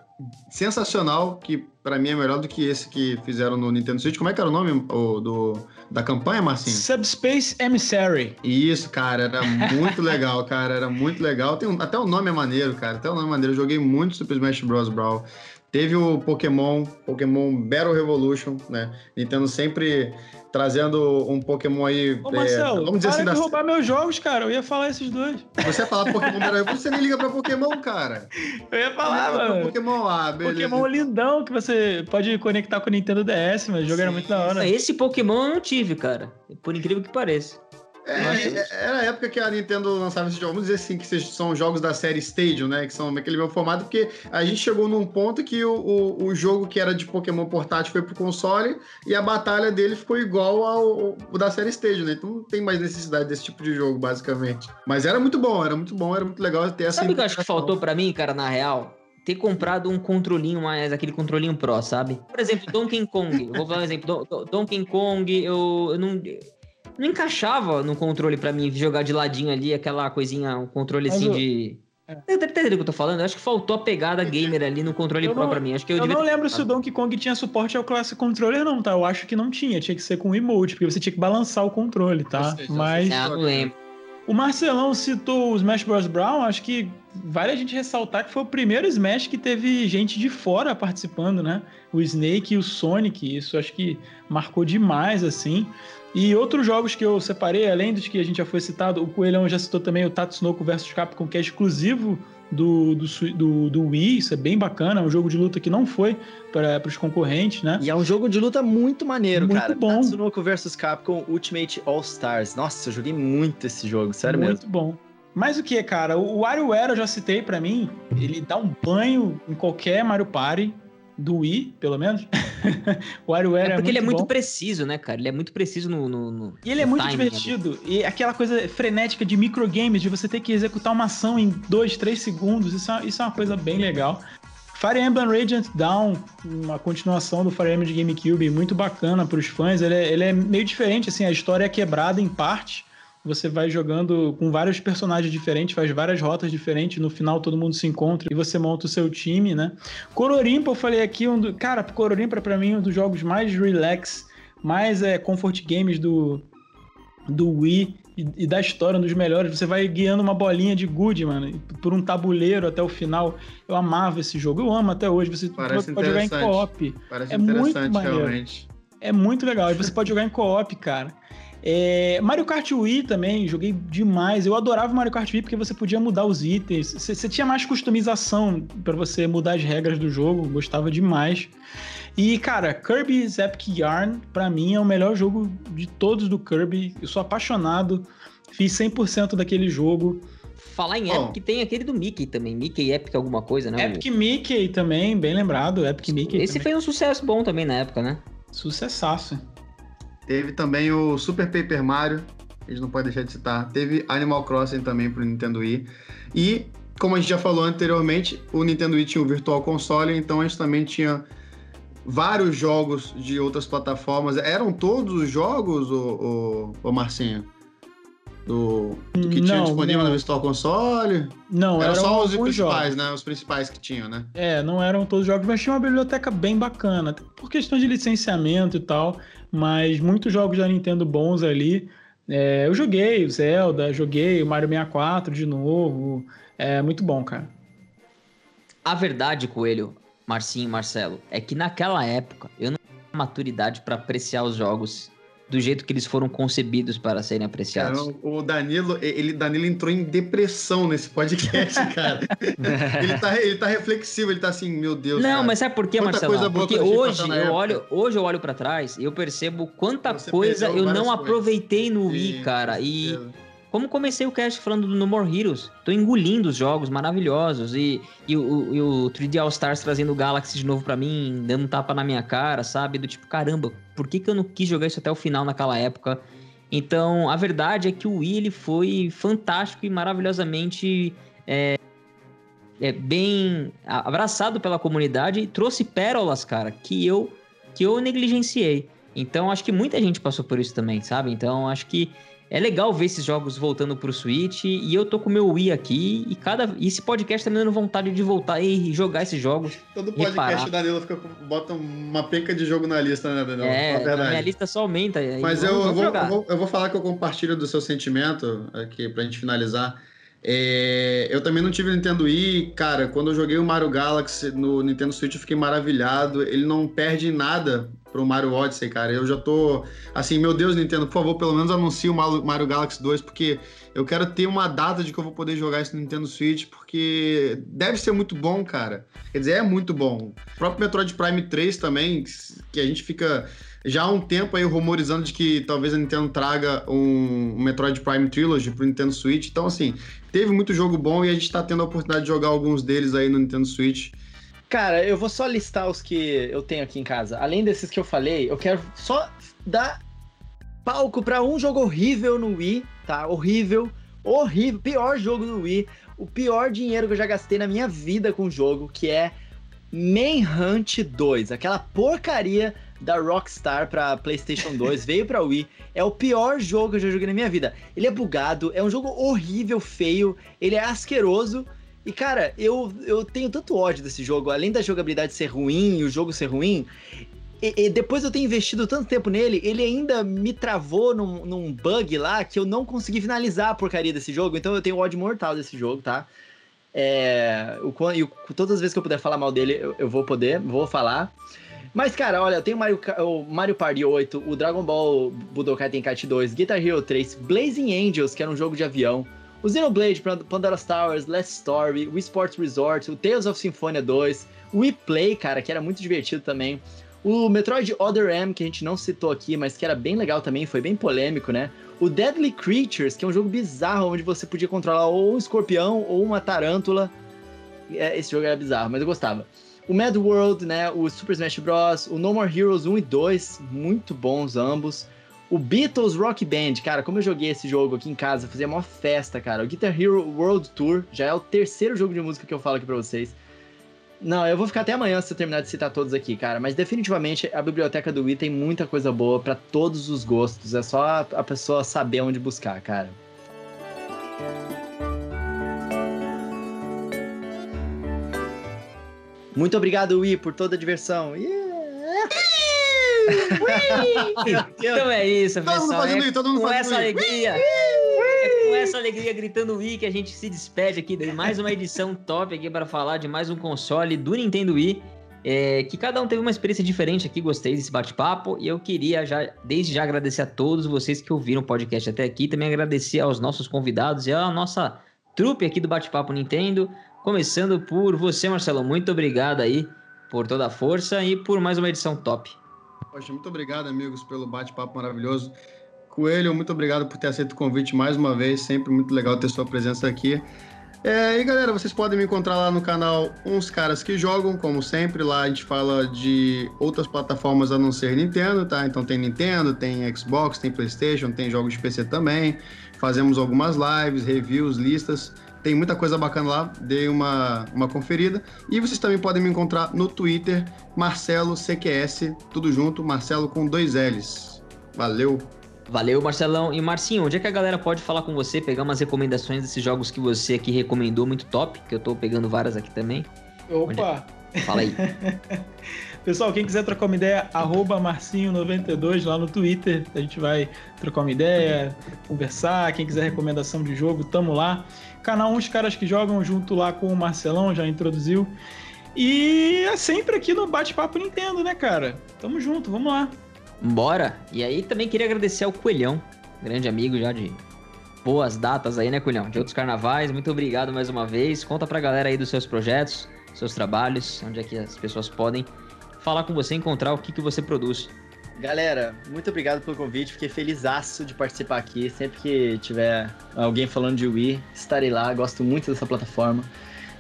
sensacional, que para mim é melhor do que esse que fizeram no Nintendo Switch. Como é que era o nome o, do, da campanha, Marcinho? Subspace Emissary. Isso, cara, era muito legal, cara, era muito legal. Tem um, até o nome é maneiro, cara, até o nome é maneiro. Eu joguei muito Super Smash Bros. Brawl. Teve o Pokémon, Pokémon Battle Revolution, né? Nintendo sempre trazendo um Pokémon aí. Ô, Marcelo, é, vamos dizer assim, de das... roubar meus jogos, cara. Eu ia falar esses dois. Você ia falar Pokémon Revolution, você nem liga pra Pokémon, cara. Eu ia falar, mano. Pokémon, ah, beleza. Pokémon lindão que você pode conectar com o Nintendo DS, mas o jogo era muito da hora. Esse Pokémon eu não tive, cara. Por incrível que pareça. É, é, era a época que a Nintendo lançava esses jogos, vamos dizer assim, que são jogos da série Stadium, né? Que são aquele meu formato, porque a gente chegou num ponto que o, o, o, jogo que era de Pokémon portátil foi pro console e a batalha dele ficou igual ao, ao da série Stadium, né? Então não tem mais necessidade desse tipo de jogo, basicamente. Mas era muito bom, era muito bom, era muito legal ter essa. Sabe o que eu acho que faltou para mim, cara, na real? ter comprado um controlinho mais, aquele controlinho Pro, sabe? Por exemplo, Donkey Kong. vou dar um exemplo. Donkey Kong, eu, eu não não encaixava no controle para mim jogar de ladinho ali, aquela coisinha, um controle assim eu... de. É. Tá entendendo o que eu tô falando? Eu acho que faltou a pegada gamer ali no controle eu Pro não, pra mim. Acho que eu, eu não lembro se o Donkey Kong tinha suporte ao Classic Controller, não, tá? Eu acho que não tinha. Tinha que ser com emote, porque você tinha que balançar o controle, tá? Mas. Ah, não lembro. O Marcelão citou o Smash Bros. Brown, acho que vale a gente ressaltar que foi o primeiro Smash que teve gente de fora participando, né? O Snake e o Sonic, isso acho que marcou demais, assim. E outros jogos que eu separei, além dos que a gente já foi citado, o Coelhão já citou também o Tatsunoko vs Capcom, que é exclusivo do, do, do, do, Wii, isso é bem bacana, é um jogo de luta que não foi para os concorrentes, né? E é um jogo de luta muito maneiro, muito cara. bom. Tatsunoko vs Capcom Ultimate All Stars. Nossa, eu joguei muito esse jogo, sério muito mesmo. Muito bom. Mas o que, cara? O WarioWare eu já citei para mim, ele dá um banho em qualquer Mario Party do Wii, pelo menos. o WarioWare é, é porque é ele é muito bom. preciso, né, cara? Ele é muito preciso no. no, no e ele é muito divertido. E aquela coisa frenética de microgames, de você ter que executar uma ação em 2, 3 segundos, isso é, isso é uma coisa bem legal. Fire Emblem Radiant Dawn, uma continuação do Fire Emblem de GameCube, muito bacana para os fãs. Ele é, ele é meio diferente, assim, a história é quebrada em parte você vai jogando com vários personagens diferentes, faz várias rotas diferentes, no final todo mundo se encontra e você monta o seu time, né? Cororimpa, eu falei aqui, um do... cara, Cororimpa para mim é um dos jogos mais relax, mais é, comfort games do, do Wii e, da história, um dos melhores. Você vai guiando uma bolinha de good, mano, por um tabuleiro até o final. Eu amava esse jogo, eu amo até hoje. Você Parece pode jogar em co-op. Parece é muito maneiro. realmente. É muito legal. E você pode jogar em co-op, cara. É, Mario Kart Wii também, joguei demais. Eu adorava Mario Kart Wii porque você podia mudar os itens. Você, tinha mais customização para você mudar as regras do jogo. Gostava demais. E, cara, Kirby's Epic Yarn, para mim, é o melhor jogo de todos do Kirby. Eu sou apaixonado, fiz 100% daquele jogo. Falar em Epic, tem aquele do Mickey também. Mickey Epic alguma coisa, né? Epic Mickey também, bem lembrado. Epic Mickey. Esse também. foi um sucesso bom também na época, né? Sucessaço. Teve também o Super Paper Mario, a gente não pode deixar de citar. Teve Animal Crossing também pro Nintendo Wii. E, como a gente já falou anteriormente, o Nintendo Wii tinha o Virtual Console, então a gente também tinha vários jogos de outras plataformas. Eram todos os jogos, o, o, o Marcinho? Do, do que não, tinha disponível não. no Virtual Console? Não, eram, eram só os principais, jogos. né? Os principais que tinham, né? É, não eram todos os jogos, mas tinha uma biblioteca bem bacana, por questão de licenciamento e tal, mas muitos jogos da Nintendo bons ali. É, eu joguei o Zelda, joguei o Mario 64 de novo. É muito bom, cara. A verdade, Coelho, Marcinho e Marcelo, é que naquela época eu não tinha maturidade para apreciar os jogos do jeito que eles foram concebidos para serem apreciados. Cara, o Danilo, ele, Danilo entrou em depressão nesse podcast, cara. ele, tá, ele tá reflexivo, ele tá assim, meu Deus. Não, cara, mas sabe por quê, Marcelo? Porque hoje eu olho, hoje eu olho para trás e eu percebo quanta Você coisa eu não coisas. aproveitei no Wii, cara. E como comecei o cast falando do No More Heroes, tô engolindo os jogos maravilhosos e, e, o, e o 3D All Stars trazendo o Galaxy de novo para mim, dando um tapa na minha cara, sabe? Do tipo, caramba, por que, que eu não quis jogar isso até o final naquela época? Então, a verdade é que o Wii ele foi fantástico e maravilhosamente é, é, bem abraçado pela comunidade e trouxe pérolas, cara, que eu que eu negligenciei. Então, acho que muita gente passou por isso também, sabe? Então, acho que é legal ver esses jogos voltando pro Switch e eu tô com o meu Wii aqui e cada e esse podcast tá me dando vontade de voltar e jogar esses jogos. Todo podcast o Danilo fica bota uma penca de jogo na lista, né, Danilo? É, a minha lista só aumenta. Mas eu, vou, eu, vou, eu vou falar que eu compartilho do seu sentimento aqui pra gente finalizar. É, eu também não tive Nintendo Wii, cara. Quando eu joguei o Mario Galaxy no Nintendo Switch, eu fiquei maravilhado. Ele não perde nada pro Mario Odyssey, cara. Eu já tô assim, meu Deus, Nintendo, por favor, pelo menos anuncie o Mario Galaxy 2, porque eu quero ter uma data de que eu vou poder jogar isso no Nintendo Switch, porque deve ser muito bom, cara. Quer dizer, é muito bom. O próprio Metroid Prime 3 também, que a gente fica já há um tempo aí rumorizando de que talvez a Nintendo traga um, um Metroid Prime Trilogy pro Nintendo Switch. Então, assim, teve muito jogo bom e a gente tá tendo a oportunidade de jogar alguns deles aí no Nintendo Switch. Cara, eu vou só listar os que eu tenho aqui em casa. Além desses que eu falei, eu quero só dar palco para um jogo horrível no Wii, tá? Horrível, horrível, pior jogo no Wii, o pior dinheiro que eu já gastei na minha vida com o jogo, que é Manhunt 2, aquela porcaria da Rockstar para PlayStation 2, veio para Wii. É o pior jogo que eu já joguei na minha vida. Ele é bugado, é um jogo horrível, feio, ele é asqueroso e, cara, eu, eu tenho tanto ódio desse jogo. Além da jogabilidade ser ruim e o jogo ser ruim, e, e, depois eu ter investido tanto tempo nele, ele ainda me travou num, num, bug lá que eu não consegui finalizar a porcaria desse jogo. Então eu tenho ódio mortal desse jogo, tá? É, o, e todas as vezes que eu puder falar mal dele, eu, eu vou poder, vou falar. Mas, cara, olha, eu tenho Mario, o Mario Party 8, o Dragon Ball Budokai Tenkaichi 2, Guitar Hero 3, Blazing Angels, que era um jogo de avião, o Xenoblade, Pandora's Towers, Last Story, Wii Sports Resort, o Tales of Symphonia 2, o Wii Play, cara, que era muito divertido também. O Metroid Other M, que a gente não citou aqui, mas que era bem legal também, foi bem polêmico, né? O Deadly Creatures, que é um jogo bizarro, onde você podia controlar ou um escorpião ou uma tarântula. É, esse jogo era bizarro, mas eu gostava. O Mad World, né? O Super Smash Bros. O No More Heroes 1 e 2, muito bons ambos. O Beatles Rock Band, cara, como eu joguei esse jogo aqui em casa, fazia uma festa, cara. O Guitar Hero World Tour já é o terceiro jogo de música que eu falo aqui pra vocês. Não, eu vou ficar até amanhã se eu terminar de citar todos aqui, cara. Mas definitivamente a biblioteca do Wii tem muita coisa boa para todos os gostos. É só a pessoa saber onde buscar, cara. Muito obrigado, Wii, por toda a diversão. Yeah! Então é isso, pessoal. Todo mundo fazendo é todo mundo com essa alegria. É com essa alegria gritando Wii que a gente se despede aqui de mais uma edição top aqui para falar de mais um console do Nintendo Wii. É, que cada um teve uma experiência diferente aqui, gostei desse bate-papo e eu queria já, desde já agradecer a todos vocês que ouviram o podcast até aqui, também agradecer aos nossos convidados e à nossa trupe aqui do Bate-Papo Nintendo, começando por você, Marcelo, muito obrigado aí por toda a força e por mais uma edição top. Poxa, muito obrigado, amigos, pelo bate-papo maravilhoso. Coelho, muito obrigado por ter aceito o convite mais uma vez. Sempre muito legal ter sua presença aqui. É, e galera, vocês podem me encontrar lá no canal Uns Caras que Jogam, como sempre. Lá a gente fala de outras plataformas a não ser Nintendo, tá? Então tem Nintendo, tem Xbox, tem PlayStation, tem jogos de PC também. Fazemos algumas lives, reviews, listas. Tem muita coisa bacana lá, dei uma, uma conferida. E vocês também podem me encontrar no Twitter, Marcelo CQS, tudo junto, Marcelo com dois L's. Valeu! Valeu, Marcelão. E Marcinho, onde é que a galera pode falar com você, pegar umas recomendações desses jogos que você aqui recomendou, muito top, que eu tô pegando várias aqui também. Opa! Fala aí. Pessoal, quem quiser trocar uma ideia, Marcinho92 lá no Twitter. A gente vai trocar uma ideia, conversar. Quem quiser recomendação de jogo, tamo lá. Canal Uns Caras que Jogam junto lá com o Marcelão, já introduziu. E é sempre aqui no Bate-Papo Nintendo, né, cara? Tamo junto, vamos lá. Bora! E aí também queria agradecer ao Coelhão, grande amigo já de boas datas aí, né, Coelhão? De outros carnavais. Muito obrigado mais uma vez. Conta pra galera aí dos seus projetos, seus trabalhos, onde é que as pessoas podem falar com você, encontrar o que, que você produz. Galera, muito obrigado pelo convite. Fiquei felizaço de participar aqui. Sempre que tiver alguém falando de Wii, estarei lá. Gosto muito dessa plataforma.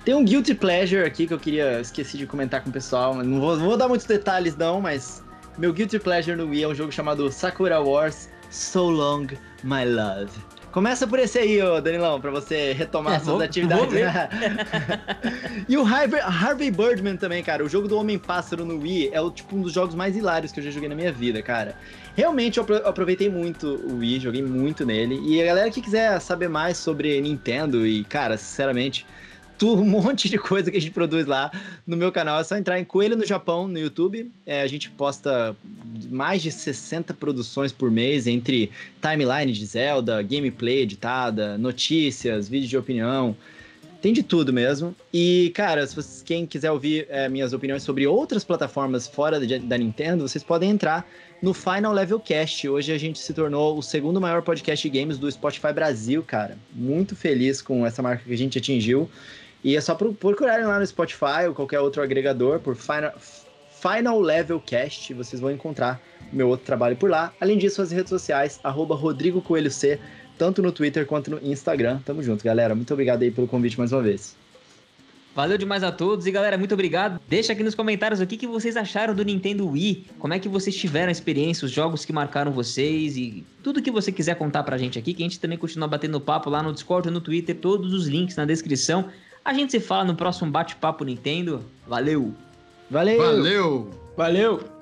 Tem um Guilty Pleasure aqui que eu queria esqueci de comentar com o pessoal. Não vou, não vou dar muitos detalhes, não, mas meu Guilty Pleasure no Wii é um jogo chamado Sakura Wars So Long My Love. Começa por esse aí, ô Danilão, pra você retomar é, suas vou, atividades. Vou e o Harvey, Harvey Birdman também, cara. O jogo do Homem-Pássaro no Wii é o, tipo um dos jogos mais hilários que eu já joguei na minha vida, cara. Realmente eu aproveitei muito o Wii, joguei muito nele. E a galera que quiser saber mais sobre Nintendo e, cara, sinceramente, um monte de coisa que a gente produz lá no meu canal. É só entrar em Coelho no Japão no YouTube. É, a gente posta mais de 60 produções por mês, entre timeline de Zelda, gameplay editada, notícias, vídeos de opinião. Tem de tudo mesmo. E, cara, se vocês, quem quiser ouvir é, minhas opiniões sobre outras plataformas fora da, da Nintendo, vocês podem entrar no Final Level Cast. Hoje a gente se tornou o segundo maior podcast de games do Spotify Brasil, cara. Muito feliz com essa marca que a gente atingiu. E é só procurarem lá no Spotify ou qualquer outro agregador por Final, Final Level Cast, vocês vão encontrar meu outro trabalho por lá. Além disso, as redes sociais, arroba Rodrigo Coelho C, tanto no Twitter quanto no Instagram. Tamo junto, galera. Muito obrigado aí pelo convite mais uma vez. Valeu demais a todos e galera, muito obrigado. Deixa aqui nos comentários o que, que vocês acharam do Nintendo Wii, como é que vocês tiveram a experiência, os jogos que marcaram vocês e tudo que você quiser contar pra gente aqui, que a gente também continua batendo papo lá no Discord, no Twitter, todos os links na descrição. A gente se fala no próximo bate-papo Nintendo. Valeu! Valeu! Valeu! Valeu!